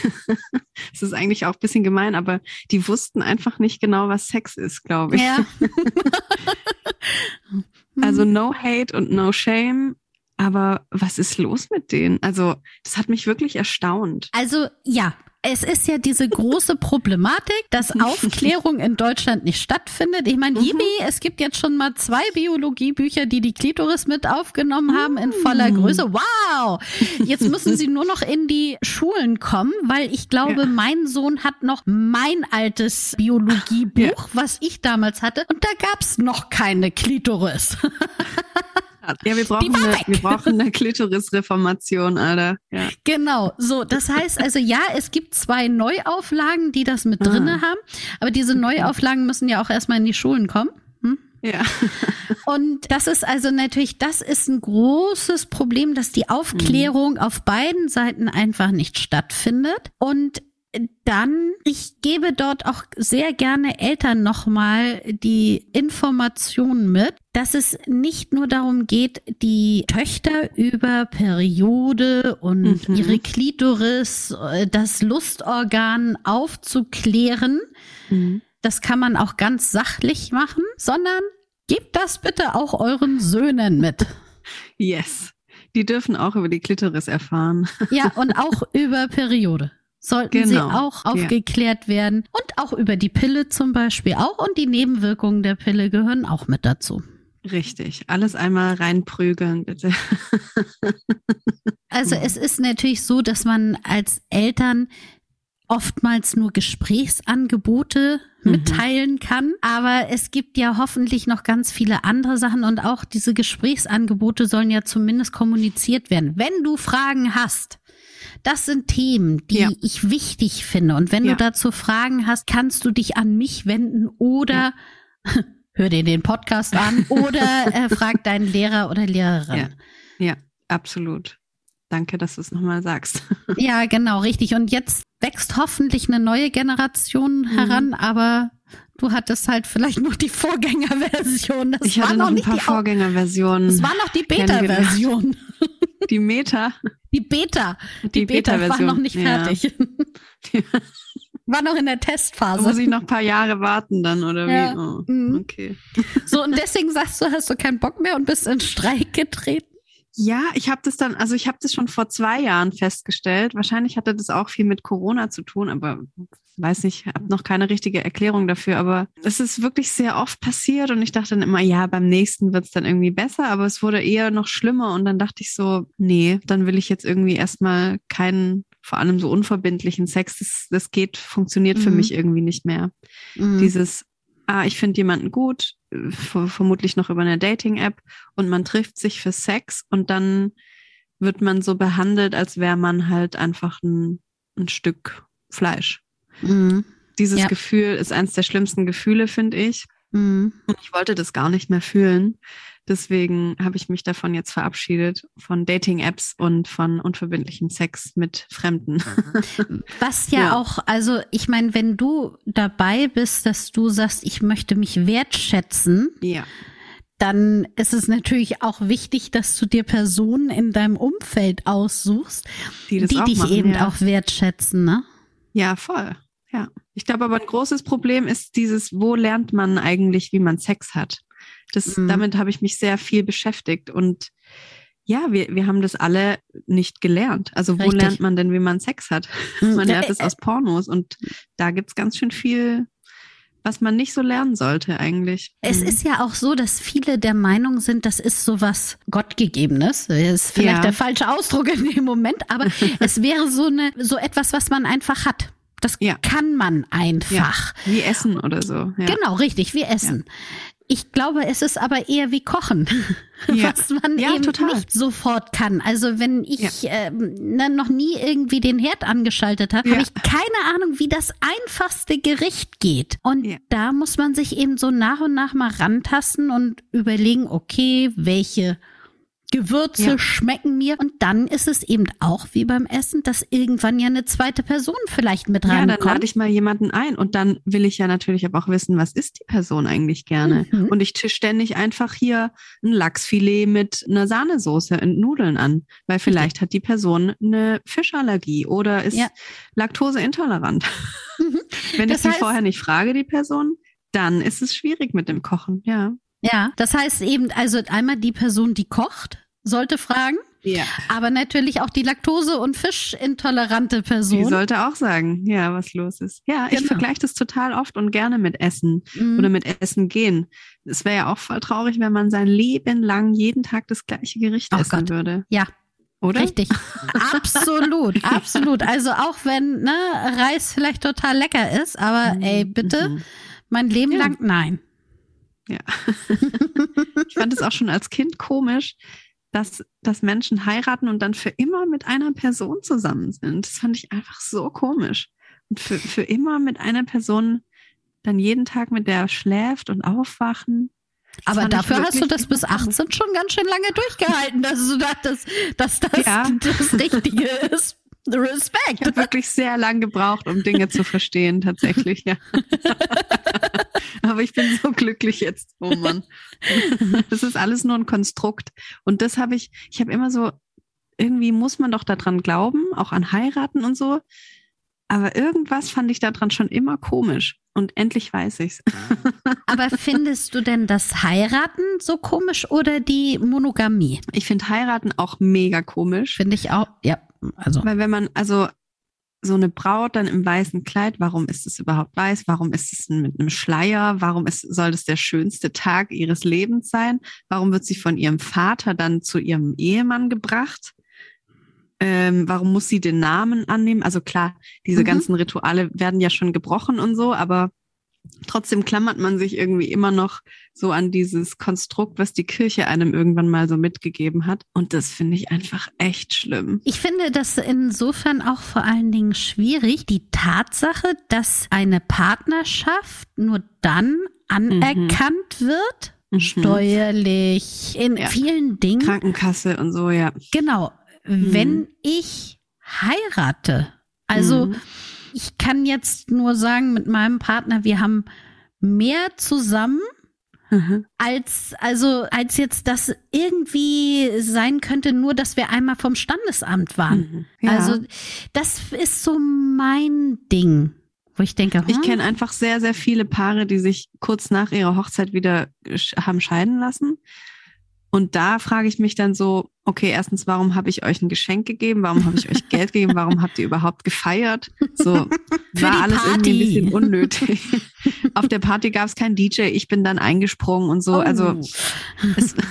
[LAUGHS] es ist eigentlich auch ein bisschen gemein, aber die wussten einfach nicht genau, was Sex ist, glaube ich. Ja. [LAUGHS] also no hate und no shame. Aber was ist los mit denen? Also, das hat mich wirklich erstaunt. Also, ja, es ist ja diese große Problematik, dass [LAUGHS] Aufklärung in Deutschland nicht stattfindet. Ich meine, mhm. es gibt jetzt schon mal zwei Biologiebücher, die die Klitoris mit aufgenommen haben in voller mm. Größe. Wow! Jetzt müssen sie nur noch in die Schulen kommen, weil ich glaube, ja. mein Sohn hat noch mein altes Biologiebuch, ja. was ich damals hatte, und da gab's noch keine Klitoris. [LAUGHS] Ja, wir brauchen, eine, wir brauchen eine Klitoris-Reformation, Alter. Ja. Genau, so. Das heißt also, ja, es gibt zwei Neuauflagen, die das mit drinne haben, aber diese Neuauflagen müssen ja auch erstmal in die Schulen kommen. Hm? Ja. [LAUGHS] Und das ist also natürlich, das ist ein großes Problem, dass die Aufklärung mhm. auf beiden Seiten einfach nicht stattfindet. Und dann, ich gebe dort auch sehr gerne Eltern nochmal die Informationen mit, dass es nicht nur darum geht, die Töchter über Periode und mhm. ihre Klitoris, äh, das Lustorgan aufzuklären. Mhm. Das kann man auch ganz sachlich machen, sondern gebt das bitte auch euren Söhnen mit. [LAUGHS] Yes. Die dürfen auch über die Klitoris erfahren. Ja, [LAUGHS] und auch über Periode sollten genau. sie auch aufgeklärt ja. werden. Und auch über die Pille zum Beispiel auch. Und die Nebenwirkungen der Pille gehören auch mit dazu. Richtig. Alles einmal reinprügeln, bitte. also es ist natürlich so, dass man als Eltern oftmals nur Gesprächsangebote mhm. mitteilen kann. Aber es gibt ja hoffentlich noch ganz viele andere Sachen und auch diese Gesprächsangebote sollen ja zumindest kommuniziert werden. Wenn du Fragen hast, das sind Themen, die ja. ich wichtig finde. Und wenn ja. du dazu Fragen hast, kannst du dich an mich wenden oder ja. [LAUGHS] hör dir den Podcast an [LAUGHS] oder äh, frag deinen Lehrer oder Lehrerin. Ja, absolut. Danke, dass du es nochmal sagst. [LAUGHS] ja, genau, richtig. Und jetzt wächst hoffentlich eine neue Generation mhm. heran, aber du hattest halt vielleicht noch die Vorgängerversion. Das ich hatte noch, noch ein paar Vorgängerversionen. Das war noch die Beta-Version. Die Meta. Die Beta. Die, die Beta, Beta war noch nicht fertig. Ja. [LAUGHS] War noch in der Testphase. Da muss ich noch ein paar Jahre warten dann, oder ja. wie? Oh, mhm. okay. So, und deswegen sagst du, hast du keinen Bock mehr und bist in Streik getreten? Ja, ich habe das dann, also ich habe das schon vor zwei Jahren festgestellt. Wahrscheinlich hatte das auch viel mit Corona zu tun, aber weiß nicht, habe noch keine richtige Erklärung dafür. Aber es ist wirklich sehr oft passiert und ich dachte dann immer, ja, beim nächsten wird's dann irgendwie besser, aber es wurde eher noch schlimmer und dann dachte ich so, nee, dann will ich jetzt irgendwie erstmal keinen, vor allem so unverbindlichen Sex. Das, das geht, funktioniert mhm. für mich irgendwie nicht mehr. Mhm. Dieses, ah, ich finde jemanden gut, vermutlich noch über eine Dating-App und man trifft sich für Sex und dann wird man so behandelt, als wäre man halt einfach ein, ein Stück Fleisch. Mhm. Dieses ja. Gefühl ist eines der schlimmsten Gefühle, finde ich. Mhm. Und ich wollte das gar nicht mehr fühlen. Deswegen habe ich mich davon jetzt verabschiedet, von Dating-Apps und von unverbindlichem Sex mit Fremden. [LAUGHS] Was ja, ja. auch, also ich meine, wenn du dabei bist, dass du sagst, ich möchte mich wertschätzen, ja. dann ist es natürlich auch wichtig, dass du dir Personen in deinem Umfeld aussuchst, die, die dich machen, eben ja. auch wertschätzen, ne? Ja, voll. Ja. Ich glaube aber ein großes Problem ist dieses, wo lernt man eigentlich, wie man Sex hat? Das, mhm. Damit habe ich mich sehr viel beschäftigt. Und ja, wir, wir haben das alle nicht gelernt. Also wo Richtig. lernt man denn, wie man Sex hat? Mhm. [LAUGHS] Man lernt es aus Pornos und da gibt's ganz schön viel, was man nicht so lernen sollte eigentlich. Es mhm. ist ja auch so, dass viele der Meinung sind, das ist so was Gottgegebenes. Das ist vielleicht ja. der falsche Ausdruck in dem Moment, aber [LAUGHS] es wäre so eine, so etwas, was man einfach hat. Das ja. kann man einfach. Ja, wie Essen oder so. Ja. Genau, richtig, wie Essen. Ich glaube, es ist aber eher wie Kochen, [LAUGHS] ja. was man ja, eben total. nicht sofort kann. Also wenn ich ja. äh, noch nie irgendwie den Herd angeschaltet habe, habe ich keine Ahnung, wie das einfachste Gericht geht. Und da muss man sich eben so nach und nach mal rantasten und überlegen, okay, welche Gewürze ja. schmecken mir. Und dann ist es eben auch wie beim Essen, dass irgendwann ja eine zweite Person vielleicht mit reinkommt. Ja, dann lade ich mal jemanden ein und dann will ich ja natürlich aber auch wissen, was isst die Person eigentlich gerne. Mhm. Und ich tisch ständig einfach hier ein Lachsfilet mit einer Sahnesoße und Nudeln an, weil vielleicht hat die Person eine Fischallergie oder ist ja. laktoseintolerant. Mhm. Wenn das ich sie vorher nicht frage, die Person, dann ist es schwierig mit dem Kochen, ja. Ja, das heißt eben, also einmal die Person, die kocht, sollte fragen. Ja. Aber natürlich auch die Laktose- und Fischintolerante Person. Die sollte auch sagen, ja, was los ist. Ja, ich Genau. vergleiche das total oft und gerne mit Essen Mhm. oder mit Essen gehen. Es wäre ja auch voll traurig, wenn man sein Leben lang jeden Tag das gleiche Gericht Oh essen Gott. würde. Ja, Oder? richtig. absolut, [LAUGHS] absolut. Also auch wenn ne, Reis vielleicht total lecker ist, aber ey, bitte, Mhm. mein Leben Ja. lang nein. Ja. [LAUGHS] ich fand es auch schon als Kind komisch, dass, dass Menschen heiraten und dann für immer mit einer Person zusammen sind. Das fand ich einfach so komisch. Und für, für immer mit einer Person dann jeden Tag mit der schläft und aufwachen. Das Aber dafür hast du das bis immer komisch. 18 schon ganz schön lange durchgehalten, dass du dachtest, dass das Ja. [LAUGHS] das Richtige ist. Respekt. Ich habe wirklich sehr lang gebraucht, um Dinge zu verstehen, tatsächlich, ja. [LAUGHS] [LAUGHS] Aber ich bin so glücklich jetzt. Oh Mann. [LAUGHS] Das ist alles nur ein Konstrukt. Und das habe ich, ich habe immer so, irgendwie muss man doch daran glauben, auch an heiraten und so. Aber irgendwas fand ich daran schon immer komisch. Und endlich weiß ich's. [LAUGHS] Aber findest du denn das Heiraten so komisch oder die Monogamie? Ich finde heiraten auch mega komisch. Finde ich auch, ja, also. Weil wenn man, also so eine Braut dann im weißen Kleid, warum ist es überhaupt weiß? Warum ist es mit einem Schleier? Warum ist, soll das der schönste Tag ihres Lebens sein? Warum wird sie von ihrem Vater dann zu ihrem Ehemann gebracht? Ähm, warum muss sie den Namen annehmen? Also klar, diese Mhm. ganzen Rituale werden ja schon gebrochen und so, aber trotzdem klammert man sich irgendwie immer noch so an dieses Konstrukt, was die Kirche einem irgendwann mal so mitgegeben hat. Und das finde ich einfach echt schlimm. Ich finde das insofern auch vor allen Dingen schwierig, die Tatsache, dass eine Partnerschaft nur dann anerkannt wird, Mhm. steuerlich, in Ja. vielen Dingen. Krankenkasse und so, ja. Genau, Mhm. wenn ich heirate. Also Mhm. ich kann jetzt nur sagen, mit meinem Partner, wir haben mehr zusammen Mhm. als also als jetzt das irgendwie sein könnte, nur dass wir einmal vom Standesamt waren. Mhm. Ja. Also das ist so mein Ding, wo ich denke, ich hm, kenne einfach sehr, sehr viele Paare, die sich kurz nach ihrer Hochzeit wieder haben scheiden lassen. Und da frage ich mich dann so, okay, erstens, warum habe ich euch ein Geschenk gegeben? Warum habe ich euch [LAUGHS] Geld gegeben? Warum habt ihr überhaupt gefeiert? So [LAUGHS] war alles irgendwie Party. ein bisschen unnötig. Auf der Party gab es keinen DJ, ich bin dann eingesprungen und so. oh. Also es, [LAUGHS]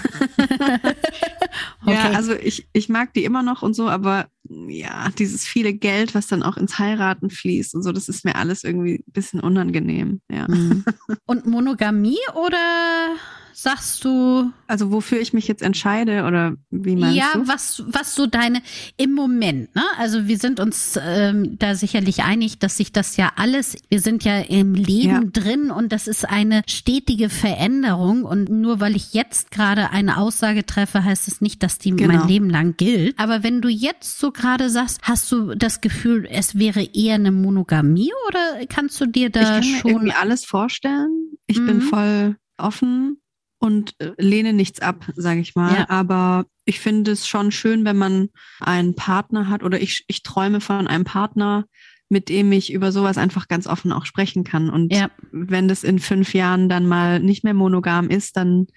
Ja, Okay. also ich, ich mag die immer noch und so, aber ja, dieses viele Geld, was dann auch ins Heiraten fließt und so, das ist mir alles irgendwie ein bisschen unangenehm. Ja. Mhm. Und Monogamie oder sagst du Also wofür ich mich jetzt entscheide oder wie meinst ja, du? was, was so deine im Moment, ne? Also wir sind uns ähm, da sicherlich einig, dass sich das ja alles, wir sind ja im Leben Ja. drin und das ist eine stetige Veränderung. Und nur weil ich jetzt gerade eine Aussage treffe, heißt es nicht, dass die Genau. mein Leben lang gilt. Aber wenn du jetzt so gerade sagst, hast du das Gefühl, es wäre eher eine Monogamie oder kannst du dir Ich da kann mir schon irgendwie alles vorstellen. Ich bin Mhm. voll offen und äh, lehne nichts ab, sage ich mal. Ja. Aber ich finde es schon schön, wenn man einen Partner hat oder ich, ich träume von einem Partner, mit dem ich über sowas einfach ganz offen auch sprechen kann. Und Ja. wenn das in fünf Jahren dann mal nicht mehr monogam ist, dann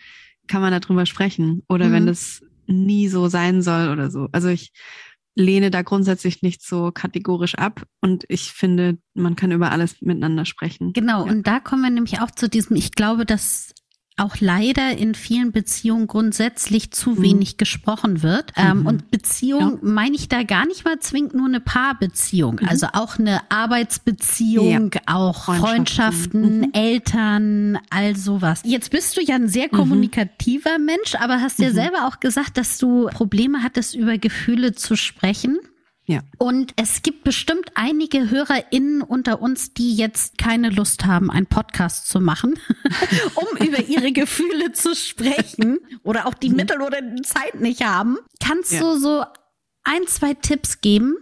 kann man darüber sprechen. Oder Mhm. wenn das nie so sein soll oder so. Also ich lehne da grundsätzlich nicht so kategorisch ab und ich finde, man kann über alles miteinander sprechen. Genau, Ja. und da kommen wir nämlich auch zu diesem, ich glaube, dass auch leider in vielen Beziehungen grundsätzlich zu Mhm. wenig gesprochen wird. Ähm, Mhm. und Beziehung meine ich da gar nicht mal zwingend nur eine Paarbeziehung, Mhm. also auch eine Arbeitsbeziehung, auch Freundschaften. Freundschaften, Mhm. Eltern, all sowas. Jetzt bist du ja ein sehr kommunikativer Mensch, aber hast ja Mhm. selber auch gesagt, dass du Probleme hattest, über Gefühle zu sprechen. Ja. Und es gibt bestimmt einige HörerInnen unter uns, die jetzt keine Lust haben, einen Podcast zu machen, [LAUGHS] um über ihre Gefühle zu sprechen oder auch die Mittel oder die Zeit nicht haben. Kannst Ja. du so ein, zwei Tipps geben,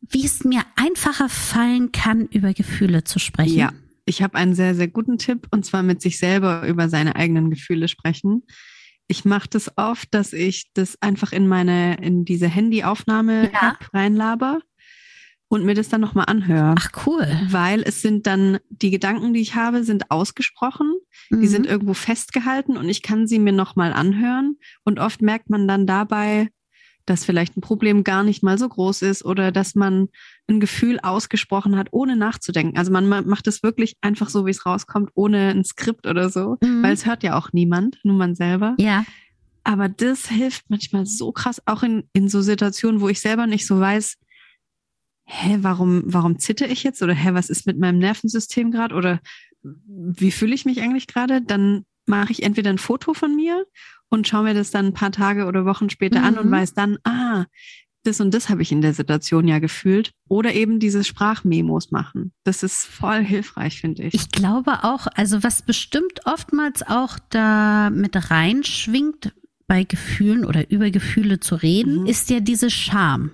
wie es mir einfacher fallen kann, über Gefühle zu sprechen? Ja, ich habe einen sehr, sehr guten Tipp und zwar mit sich selber über seine eigenen Gefühle sprechen. Ich mache das oft, dass ich das einfach in meine, in diese Handyaufnahme-App Ja. reinlaber. und mir das dann nochmal anhöre. Ach cool. Weil es sind dann, die Gedanken, die ich habe, sind ausgesprochen, mhm. die sind irgendwo festgehalten und ich kann sie mir nochmal anhören. Und oft merkt man dann dabei, dass vielleicht ein Problem gar nicht mal so groß ist oder dass man ein Gefühl ausgesprochen hat, ohne nachzudenken. Also man macht es wirklich einfach so, wie es rauskommt, ohne ein Skript oder so, mhm. weil es hört ja auch niemand, nur man selber. Ja. Aber das hilft manchmal so krass, auch in, in so Situationen, wo ich selber nicht so weiß, hä, warum, warum zitter ich jetzt? Oder hä, was ist mit meinem Nervensystem gerade? Oder wie fühle ich mich eigentlich gerade? Dann mache ich entweder ein Foto von mir und schaue mir das dann ein paar Tage oder Wochen später mhm. an und mhm. weiß dann, ah, das und das habe ich in der Situation ja gefühlt. Oder eben diese Sprachmemos machen. Das ist voll hilfreich, finde ich. Ich glaube auch, also was bestimmt oftmals auch da mit reinschwingt, bei Gefühlen oder über Gefühle zu reden, mhm. ist ja diese Scham.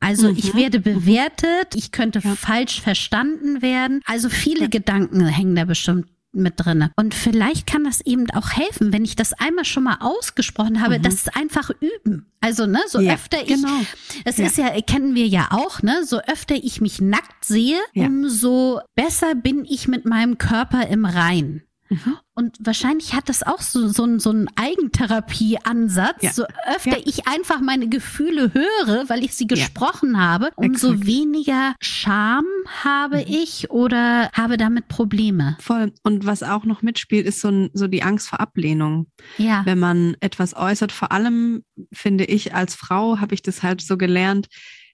Also mhm. ich werde mhm. bewertet, ich könnte ja. falsch verstanden werden. Also viele ja. Gedanken hängen da bestimmt mit drinne. Und vielleicht kann das eben auch helfen, wenn ich das einmal schon mal ausgesprochen habe, mhm. das ist einfach üben. Also, ne, so ja, öfter ich, genau. es ja. ist ja, kennen wir ja auch, ne, so öfter ich mich nackt sehe, ja. umso besser bin ich mit meinem Körper im Rein. Mhm. Und wahrscheinlich hat das auch so, so, so einen Eigentherapieansatz. Ja. So öfter ja. ich einfach meine Gefühle höre, weil ich sie gesprochen ja. habe, umso Exakt. weniger Scham habe mhm. ich oder habe damit Probleme. Voll. Und was auch noch mitspielt, ist so, ein, so die Angst vor Ablehnung. Ja. Wenn man etwas äußert, vor allem finde ich als Frau, habe ich das halt so gelernt,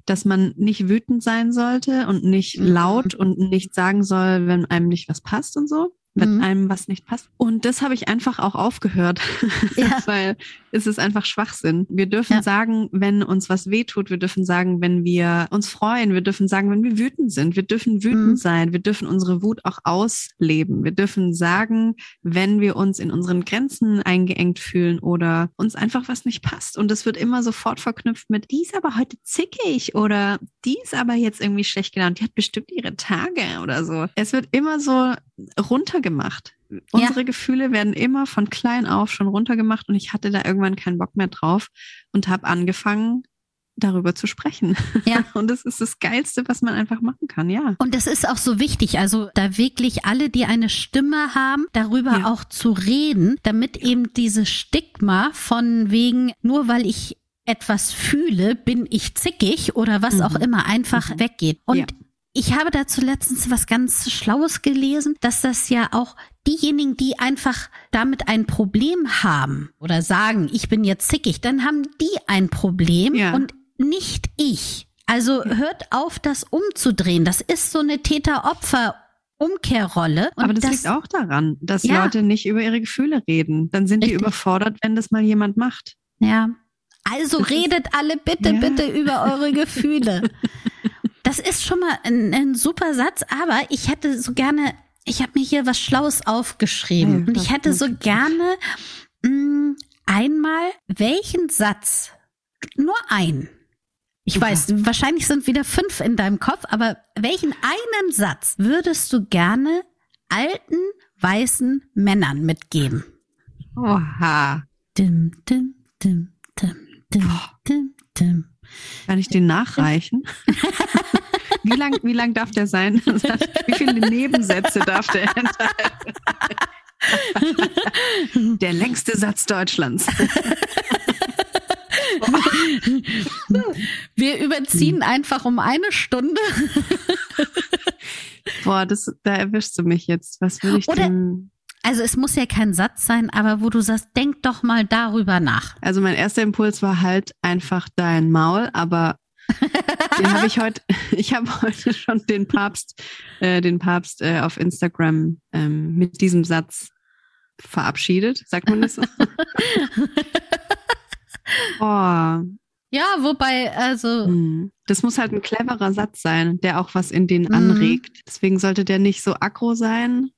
dass man nicht wütend sein sollte und nicht mhm. laut und nicht sagen soll, wenn einem nicht was passt und so wenn mhm. einem was nicht passt. Und das habe ich einfach auch aufgehört, [LAUGHS] ja. weil es ist einfach Schwachsinn. Wir dürfen ja. sagen, wenn uns was wehtut, wir dürfen sagen, wenn wir uns freuen, wir dürfen sagen, wenn wir wütend sind, wir dürfen wütend mhm. sein, wir dürfen unsere Wut auch ausleben. Wir dürfen sagen, wenn wir uns in unseren Grenzen eingeengt fühlen oder uns einfach was nicht passt. Und das wird immer sofort verknüpft mit, die ist aber heute zickig oder die ist aber jetzt irgendwie schlecht genannt, die hat bestimmt ihre Tage oder so. Es wird immer so runtergemacht. Unsere ja. Gefühle werden immer von klein auf schon runtergemacht und ich hatte da irgendwann keinen Bock mehr drauf und habe angefangen, darüber zu sprechen. Ja. [LAUGHS] Und das ist das Geilste, was man einfach machen kann, ja. Und das ist auch so wichtig, also da wirklich alle, die eine Stimme haben, darüber ja. auch zu reden, damit eben dieses Stigma von wegen, nur weil ich etwas fühle, bin ich zickig oder was mhm. auch immer einfach mhm. weggeht. Und ja. Ich habe dazu letztens was ganz Schlaues gelesen, dass das ja auch diejenigen, die einfach damit ein Problem haben oder sagen, ich bin jetzt zickig, dann haben die ein Problem ja. und nicht ich. Also hört auf, das umzudrehen. Das ist so eine Täter-Opfer- Umkehrrolle. Und Aber das, das, liegt auch daran, dass ja. Leute nicht über ihre Gefühle reden. Dann sind Richtig. die überfordert, wenn das mal jemand macht. Ja. Also das redet alle bitte, ja. bitte über eure Gefühle. [LAUGHS] Das ist schon mal ein, ein super Satz, aber ich hätte so gerne, ich habe mir hier was Schlaues aufgeschrieben ja, und ich hätte so gerne mh, mm, einmal, welchen Satz, nur ein, ich okay. weiß, wahrscheinlich sind wieder fünf in deinem Kopf, aber welchen einen Satz würdest du gerne alten weißen Männern mitgeben? Oha. Dim, dim, dim, dim, dim, dim, dim. Kann ich den nachreichen? [LAUGHS] wie lang, wie lang darf der sein? [LAUGHS] wie viele Nebensätze darf der enthalten? der längste Satz Deutschlands. [LAUGHS] Wir überziehen einfach um eine Stunde. Boah, das, da erwischst du mich jetzt. Was will ich Oder, denn? Also es muss ja kein Satz sein, aber wo du sagst, denk doch mal darüber nach. Also mein erster Impuls war halt einfach dein Maul, aber den habe ich heute, [LAUGHS] ich habe heute schon den Papst, äh, den Papst äh, auf Instagram ähm, mit diesem Satz verabschiedet, sagt man das so? [LAUGHS] oh. Ja, wobei, also. Hm. Das muss halt ein cleverer Satz sein, der auch was in den mhm. anregt. Deswegen sollte der nicht so aggro sein,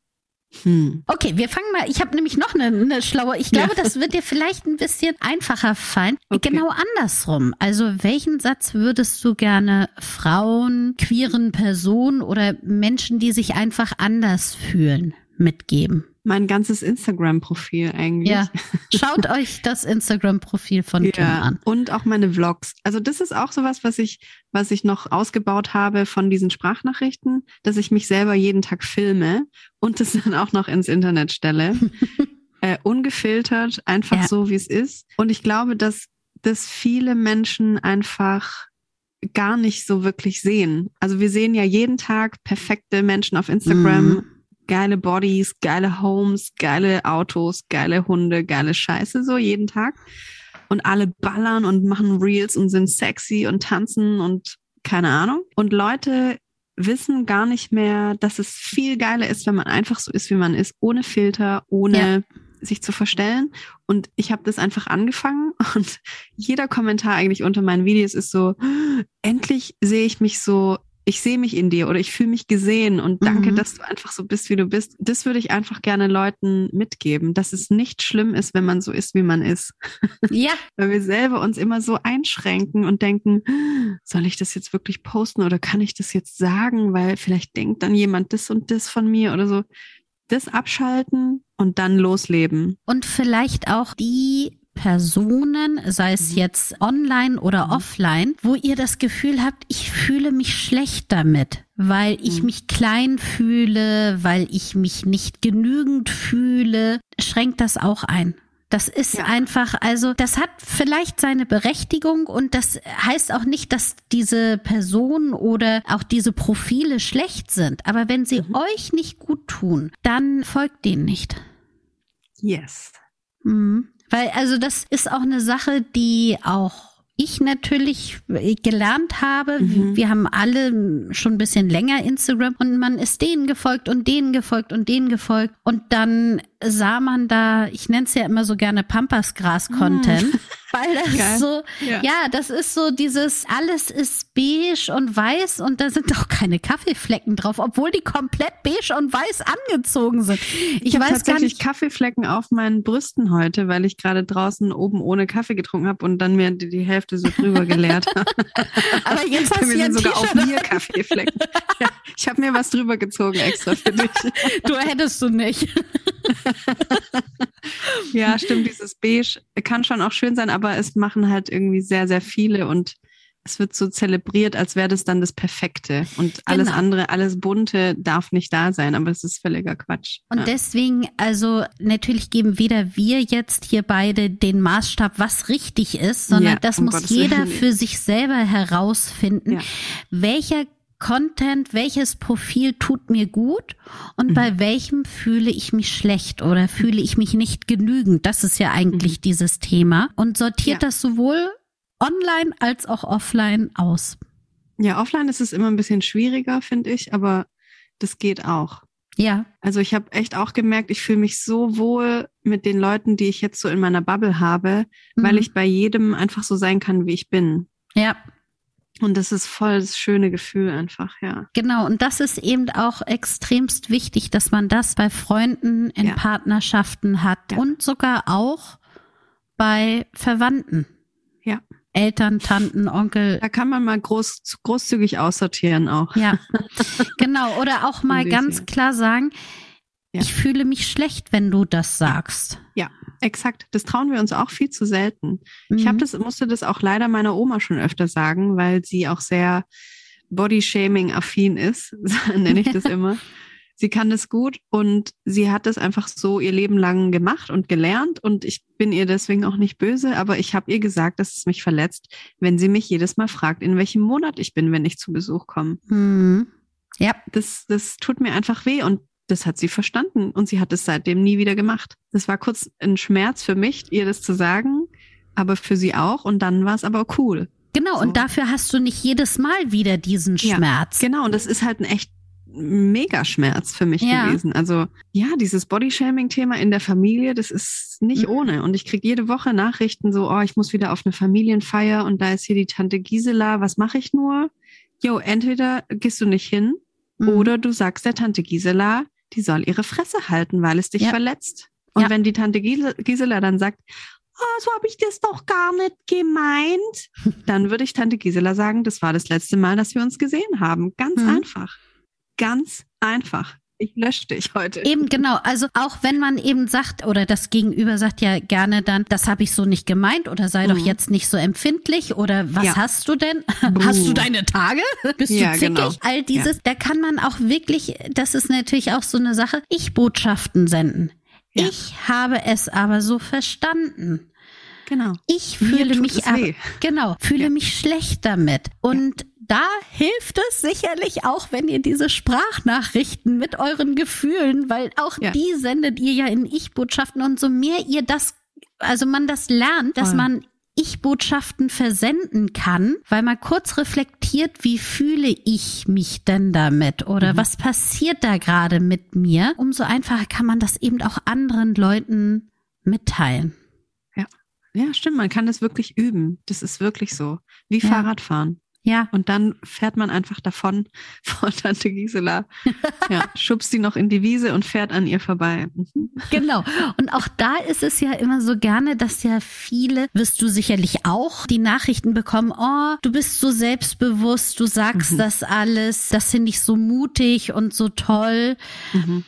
hm. Okay, wir fangen mal. Ich habe nämlich noch eine, eine schlaue. Ich glaube, ja. das wird dir vielleicht ein bisschen einfacher fallen. Okay. Genau andersrum. Also, welchen Satz würdest du gerne Frauen, queeren Personen oder Menschen, die sich einfach anders fühlen, mitgeben? mein ganzes Instagram-Profil eigentlich. Ja, [LAUGHS] schaut euch das Instagram-Profil von ja, Kim an. Und auch meine Vlogs. Also das ist auch sowas, was ich, was ich noch ausgebaut habe von diesen Sprachnachrichten, dass ich mich selber jeden Tag filme und das [LAUGHS] dann auch noch ins Internet stelle. [LAUGHS] äh, ungefiltert, einfach ja. so, wie es ist. Und ich glaube, dass, dass viele Menschen einfach gar nicht so wirklich sehen. Also wir sehen ja jeden Tag perfekte Menschen auf Instagram, mhm geile Bodies, geile Homes, geile Autos, geile Hunde, geile Scheiße so jeden Tag. Und alle ballern und machen Reels und sind sexy und tanzen und keine Ahnung. Und Leute wissen gar nicht mehr, dass es viel geiler ist, wenn man einfach so ist, wie man ist, ohne Filter, ohne ja. sich zu verstellen. Und ich habe das einfach angefangen [LAUGHS] und jeder Kommentar eigentlich unter meinen Videos ist so, endlich sehe ich mich so ich sehe mich in dir oder ich fühle mich gesehen und danke, mhm. dass du einfach so bist, wie du bist. Das würde ich einfach gerne Leuten mitgeben, dass es nicht schlimm ist, wenn man so ist, wie man ist. Ja. [LAUGHS] Weil wir selber uns immer so einschränken und denken, soll ich das jetzt wirklich posten oder kann ich das jetzt sagen, weil vielleicht denkt dann jemand das und das von mir oder so. Das abschalten und dann losleben. Und vielleicht auch die Personen, sei es mhm. jetzt online oder mhm. offline, wo ihr das Gefühl habt, ich fühle mich schlecht damit, weil ich mhm. mich klein fühle, weil ich mich nicht genügend fühle, schränkt das auch ein. Das ist ja. einfach, also das hat vielleicht seine Berechtigung und das heißt auch nicht, dass diese Personen oder auch diese Profile schlecht sind. Aber wenn sie mhm. euch nicht gut tun, dann folgt denen nicht. Yes. Mhm. Weil also das ist auch eine Sache, die auch ich natürlich gelernt habe. Mhm. Wir haben alle schon ein bisschen länger Instagram und man ist denen gefolgt und denen gefolgt und denen gefolgt und dann sah man da, ich nenne es ja immer so gerne Pampasgras-Content. Mhm. [LAUGHS] Weil das Geil. so, ja. ja. das ist so dieses, alles ist beige und weiß und da sind [LAUGHS] auch keine Kaffeeflecken drauf, obwohl die komplett beige und weiß angezogen sind. Ich, ich weiß tatsächlich gar nicht. Kaffeeflecken auf meinen Brüsten heute, weil ich gerade draußen oben ohne Kaffee getrunken habe und dann mir die, die Hälfte so drüber [LAUGHS] geleert habe. Aber jetzt hast du ja sogar auf mir Kaffeeflecken. ja, ich habe mir was drüber gezogen extra für dich. Du hättest du nicht. [LAUGHS] ja, stimmt, dieses Beige kann schon auch schön sein, aber es machen halt irgendwie sehr, sehr viele und es wird so zelebriert, als wäre das dann das Perfekte. Und alles genau. andere, alles Bunte darf nicht da sein, aber es ist völliger Quatsch. Und ja. deswegen, also natürlich geben weder wir jetzt hier beide den Maßstab, was richtig ist, sondern ja, das um muss Gottes jeder Willen. für sich selber herausfinden, ja. welcher Content, welches Profil tut mir gut und mhm. bei welchem fühle ich mich schlecht oder fühle ich mich nicht genügend. Das ist ja eigentlich mhm. dieses Thema und sortiert ja. das sowohl online als auch offline aus. Ja, offline ist es immer ein bisschen schwieriger, finde ich, aber das geht auch. Ja. Also ich habe echt auch gemerkt, ich fühle mich so wohl mit den Leuten, die ich jetzt so in meiner Bubble habe, mhm. weil ich bei jedem einfach so sein kann, wie ich bin. Ja. Und das ist voll das schöne Gefühl einfach, ja. Genau, und das ist eben auch extremst wichtig, dass man das bei Freunden in ja. Partnerschaften hat ja. und sogar auch bei Verwandten. Ja. Eltern, Tanten, Onkel. Da kann man mal groß, großzügig aussortieren auch. Ja, [LAUGHS] genau. Oder auch mal ganz klar sagen, ja. ich fühle mich schlecht, wenn du das sagst. Ja, exakt. Das trauen wir uns auch viel zu selten. Mhm. Ich habe das, musste das auch leider meiner Oma schon öfter sagen, weil sie auch sehr Body-Shaming-affin ist, [LAUGHS] nenne ich das [LAUGHS] immer. Sie kann das gut und sie hat das einfach so ihr Leben lang gemacht und gelernt und ich bin ihr deswegen auch nicht böse, aber ich habe ihr gesagt, dass es mich verletzt, wenn sie mich jedes Mal fragt, in welchem Monat ich bin, wenn ich zu Besuch komme. Mhm. Ja. Das, das tut mir einfach weh und das hat sie verstanden und sie hat es seitdem nie wieder gemacht. Das war kurz ein Schmerz für mich, ihr das zu sagen, aber für sie auch und dann war es aber cool. Genau, so. und dafür hast du nicht jedes Mal wieder diesen Schmerz. Ja, genau, und das ist halt ein echt Megaschmerz für mich ja. gewesen. Also ja, dieses Bodyshaming-Thema in der Familie, das ist nicht mhm. ohne. Und ich kriege jede Woche Nachrichten so, oh, ich muss wieder auf eine Familienfeier und da ist hier die Tante Gisela, was mache ich nur? Jo, entweder gehst du nicht hin mhm. oder du sagst der Tante Gisela, die soll ihre Fresse halten, weil es dich ja. verletzt. Und ja. wenn die Tante Gisela dann sagt, oh, so habe ich das doch gar nicht gemeint, [LAUGHS] dann würde ich Tante Gisela sagen, das war das letzte Mal, dass wir uns gesehen haben. Ganz mhm. einfach. Ganz einfach. Ich lösche dich heute. Eben [LAUGHS] genau. Also auch wenn man eben sagt oder das Gegenüber sagt ja gerne dann, das habe ich so nicht gemeint oder sei mhm. doch jetzt nicht so empfindlich oder was ja. hast du denn? [LAUGHS] Buh. Hast du deine Tage? [LAUGHS] Bist du ja, zickig? Genau. All dieses, ja. da kann man auch wirklich, das ist natürlich auch so eine Sache, ich Botschaften senden. Ich habe es aber so verstanden. Genau. Ich fühle mich aber, genau, fühle ja. mich schlecht damit. Und ja. Da hilft es sicherlich auch, wenn ihr diese Sprachnachrichten mit euren Gefühlen, weil auch ja. die sendet ihr ja in Ich-Botschaften und so mehr ihr das, also man das lernt, dass Voll. man ich-Botschaften versenden kann, weil man kurz reflektiert, wie fühle ich mich denn damit oder mhm. was passiert da gerade mit mir, umso einfacher kann man das eben auch anderen Leuten mitteilen. Ja, ja, stimmt. Man kann das wirklich üben. Das ist wirklich so. Wie ja. Fahrradfahren. Ja. Und dann fährt man einfach davon [LAUGHS] vor Tante Gisela. [LAUGHS] Ja, schubst sie noch in die Wiese und fährt an ihr vorbei. [LAUGHS] Genau. Und auch da ist es ja immer so gerne, dass ja viele, wirst du sicherlich auch die Nachrichten bekommen, oh, du bist so selbstbewusst, du sagst mhm. das alles, das finde ich so mutig und so toll. Mhm.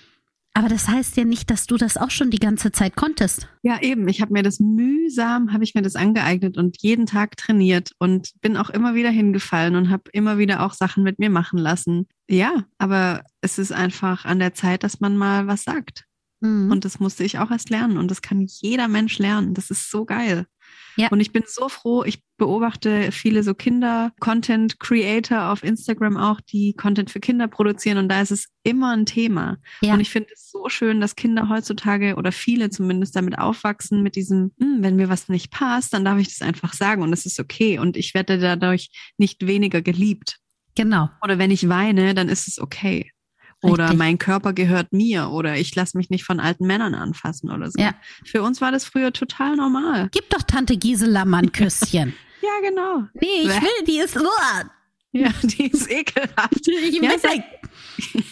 Aber das heißt ja nicht, dass du das auch schon die ganze Zeit konntest. Ja, eben. Ich habe mir das mühsam, habe ich mir das angeeignet und jeden Tag trainiert und bin auch immer wieder hingefallen und habe immer wieder auch Sachen mit mir machen lassen. Ja, aber es ist einfach an der Zeit, dass man mal was sagt. Mhm. Und das musste ich auch erst lernen und das kann jeder Mensch lernen. Das ist so geil. Ja. Und ich bin so froh, ich beobachte viele so Kinder-Content-Creator auf Instagram auch, die Content für Kinder produzieren und da ist es immer ein Thema. Ja. Und ich finde es so schön, dass Kinder heutzutage oder viele zumindest damit aufwachsen, mit diesem, hm, wenn mir was nicht passt, dann darf ich das einfach sagen und es ist okay und ich werde dadurch nicht weniger geliebt. Genau. Oder wenn ich weine, dann ist es okay. Oder Richtig. mein Körper gehört mir oder ich lasse mich nicht von alten Männern anfassen oder so. Ja. Für uns war das früher total normal. Gib doch Tante Gisela mal ein Küsschen. [LAUGHS] ja, genau. Nee, ich will, die ist. Uah. Ja, [LAUGHS] die ist ekelhaft. Ich ja, weg. [LAUGHS]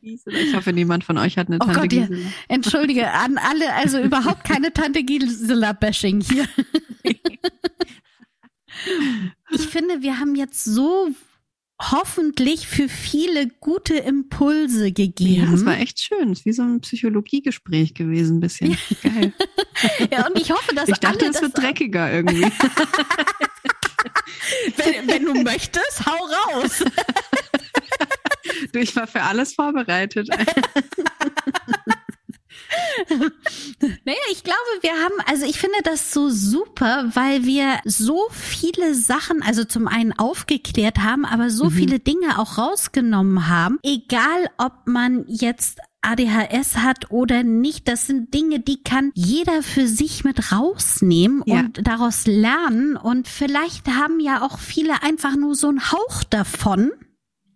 Ich hoffe, niemand von euch hat eine oh Tante Gott, Gisela. Ja. Entschuldige, an alle, also überhaupt keine Tante Gisela-Bashing hier. ich finde, wir haben jetzt so hoffentlich für viele gute Impulse gegeben. Ja, das war echt schön. Es ist wie so ein Psychologiegespräch gewesen, ein bisschen. Geil. [LAUGHS] ja, und ich hoffe, dass Ich dachte, es wird dreckiger irgendwie. [LAUGHS] wenn, wenn du möchtest, hau raus. du, ich war für alles vorbereitet. [LAUGHS] naja, ich glaube, wir haben, also ich finde das so super, weil wir so viele Sachen, also zum einen aufgeklärt haben, aber so mhm. viele Dinge auch rausgenommen haben. Egal, ob man jetzt ADHS hat oder nicht, das sind Dinge, die kann jeder für sich mit rausnehmen ja. und daraus lernen. Und vielleicht haben ja auch viele einfach nur so einen Hauch davon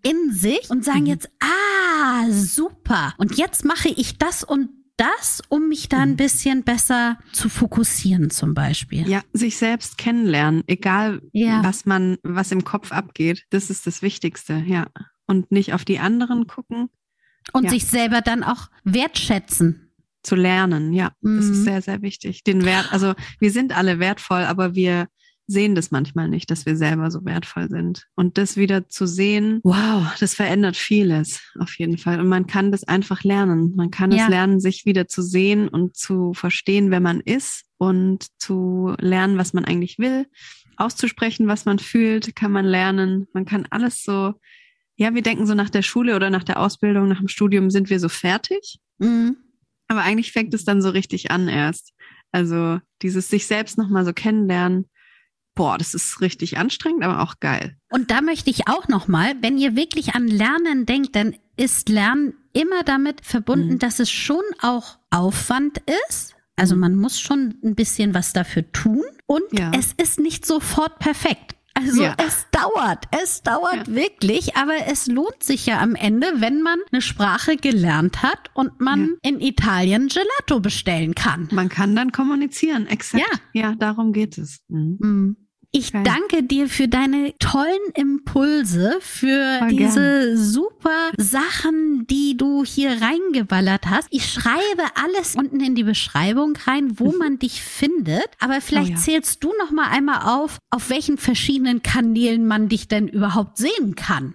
in sich und sagen mhm. jetzt, ah, super. Und jetzt mache ich das und das, um mich da ein mhm. bisschen besser zu fokussieren zum Beispiel. Ja, sich selbst kennenlernen, egal ja. was man, was im Kopf abgeht. Das ist das Wichtigste, ja. Und nicht auf die anderen gucken. Und ja. sich selber dann auch wertschätzen. Zu lernen, ja. Mhm. Das ist mhm. sehr, sehr wichtig. Den Wert, also wir sind alle wertvoll, aber wir sehen das manchmal nicht, dass wir selber so wertvoll sind. Und das wieder zu sehen, wow, das verändert vieles auf jeden Fall. Und man kann das einfach lernen. Man kann ja. es lernen, sich wieder zu sehen und zu verstehen, wer man ist und zu lernen, was man eigentlich will. Auszusprechen, was man fühlt, kann man lernen. Man kann alles so, ja, wir denken so nach der Schule oder nach der Ausbildung, nach dem Studium sind wir so fertig. Mhm. Aber eigentlich fängt es dann so richtig an erst. Also dieses sich selbst nochmal so kennenlernen, boah, das ist richtig anstrengend, aber auch geil. Und da möchte ich auch nochmal, wenn ihr wirklich an Lernen denkt, dann ist Lernen immer damit verbunden, mhm. dass es schon auch Aufwand ist. Also mhm. man muss schon ein bisschen was dafür tun und ja. es ist nicht sofort perfekt. Also ja. es dauert, es dauert ja. wirklich, aber es lohnt sich ja am Ende, wenn man eine Sprache gelernt hat und man ja. in Italien Gelato bestellen kann. Man kann dann kommunizieren, exakt. Ja, ja darum geht es. Mhm. Mhm. Ich okay. danke dir für deine tollen Impulse, für Voll diese gern. super Sachen, die du hier reingeballert hast. Ich schreibe alles unten in die Beschreibung rein, wo man dich findet. Aber vielleicht oh ja. zählst du noch mal einmal auf, auf welchen verschiedenen Kanälen man dich denn überhaupt sehen kann.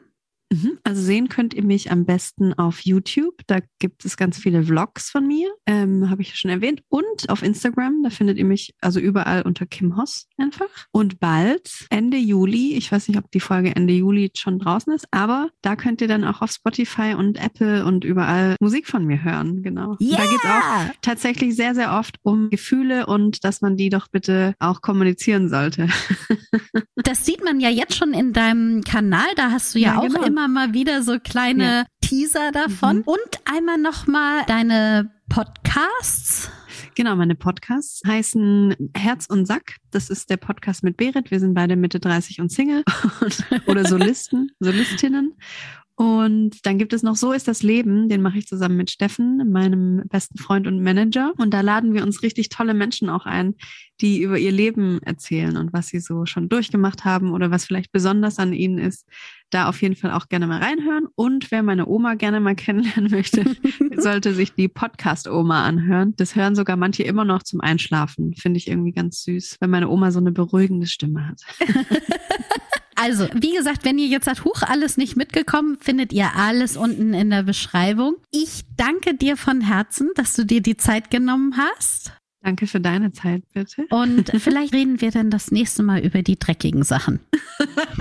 Mhm. Also sehen könnt ihr mich am besten auf YouTube. Da gibt es ganz viele Vlogs von mir, ähm, habe ich ja schon erwähnt. Und auf Instagram, da findet ihr mich also überall unter Kim Hoss einfach. Und bald, Ende Juli, ich weiß nicht, ob die Folge Ende Juli schon draußen ist, aber da könnt ihr dann auch auf Spotify und Apple und überall Musik von mir hören. Genau. Yeah! Da geht es auch tatsächlich sehr, sehr oft um Gefühle und dass man die doch bitte auch kommunizieren sollte. [LAUGHS] das sieht man ja jetzt schon in deinem Kanal. Da hast du ja, ja auch genau. Immer mal wieder so kleine ja. Teaser davon. Mhm. Und einmal nochmal deine Podcasts. Genau, meine Podcasts heißen Herz und Sack. Das ist der Podcast mit Berit. Wir sind beide Mitte 30 und Single [LAUGHS] oder Solisten, Solistinnen. Und dann gibt es noch So ist das Leben, den mache ich zusammen mit Steffen, meinem besten Freund und Manager. Und da laden wir uns richtig tolle Menschen auch ein, die über ihr Leben erzählen und was sie so schon durchgemacht haben oder was vielleicht besonders an ihnen ist. Da auf jeden Fall auch gerne mal reinhören. Und wer meine Oma gerne mal [LAUGHS] kennenlernen möchte, sollte sich die Podcast-Oma anhören. Das hören sogar manche immer noch zum Einschlafen. Finde ich irgendwie ganz süß, weil meine Oma so eine beruhigende Stimme hat. [LAUGHS] Also, wie gesagt, wenn ihr jetzt sagt, huch, alles nicht mitgekommen, findet ihr alles unten in der Beschreibung. Ich danke dir von Herzen, dass du dir die Zeit genommen hast. Danke für deine Zeit, bitte. Und [LAUGHS] vielleicht reden wir dann das nächste Mal über die dreckigen Sachen.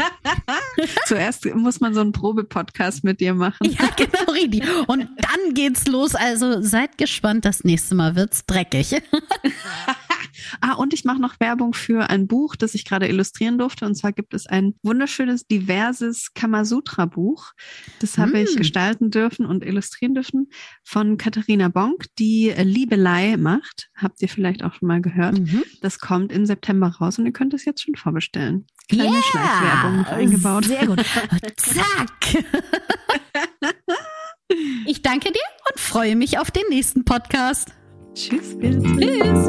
[LAUGHS] Zuerst muss man so einen Probepodcast mit dir machen. Ja, genau, Ridi. Und dann geht's los. Also seid gespannt, das nächste Mal wird's dreckig. [LAUGHS] Ah, und ich mache noch Werbung für ein Buch, das ich gerade illustrieren durfte. Und zwar gibt es ein wunderschönes, diverses Kamasutra-Buch. Das habe mm. ich gestalten dürfen und illustrieren dürfen von Katharina Bonk, die Liebelei macht. Habt ihr vielleicht auch schon mal gehört. Mhm. Das kommt im September raus und ihr könnt es jetzt schon vorbestellen. Kleine yeah. Schleichwerbung eingebaut. Sehr gut. [LAUGHS] Zack. Ich danke dir und freue mich auf den nächsten Podcast. Tschüss, Bill. Tschüss.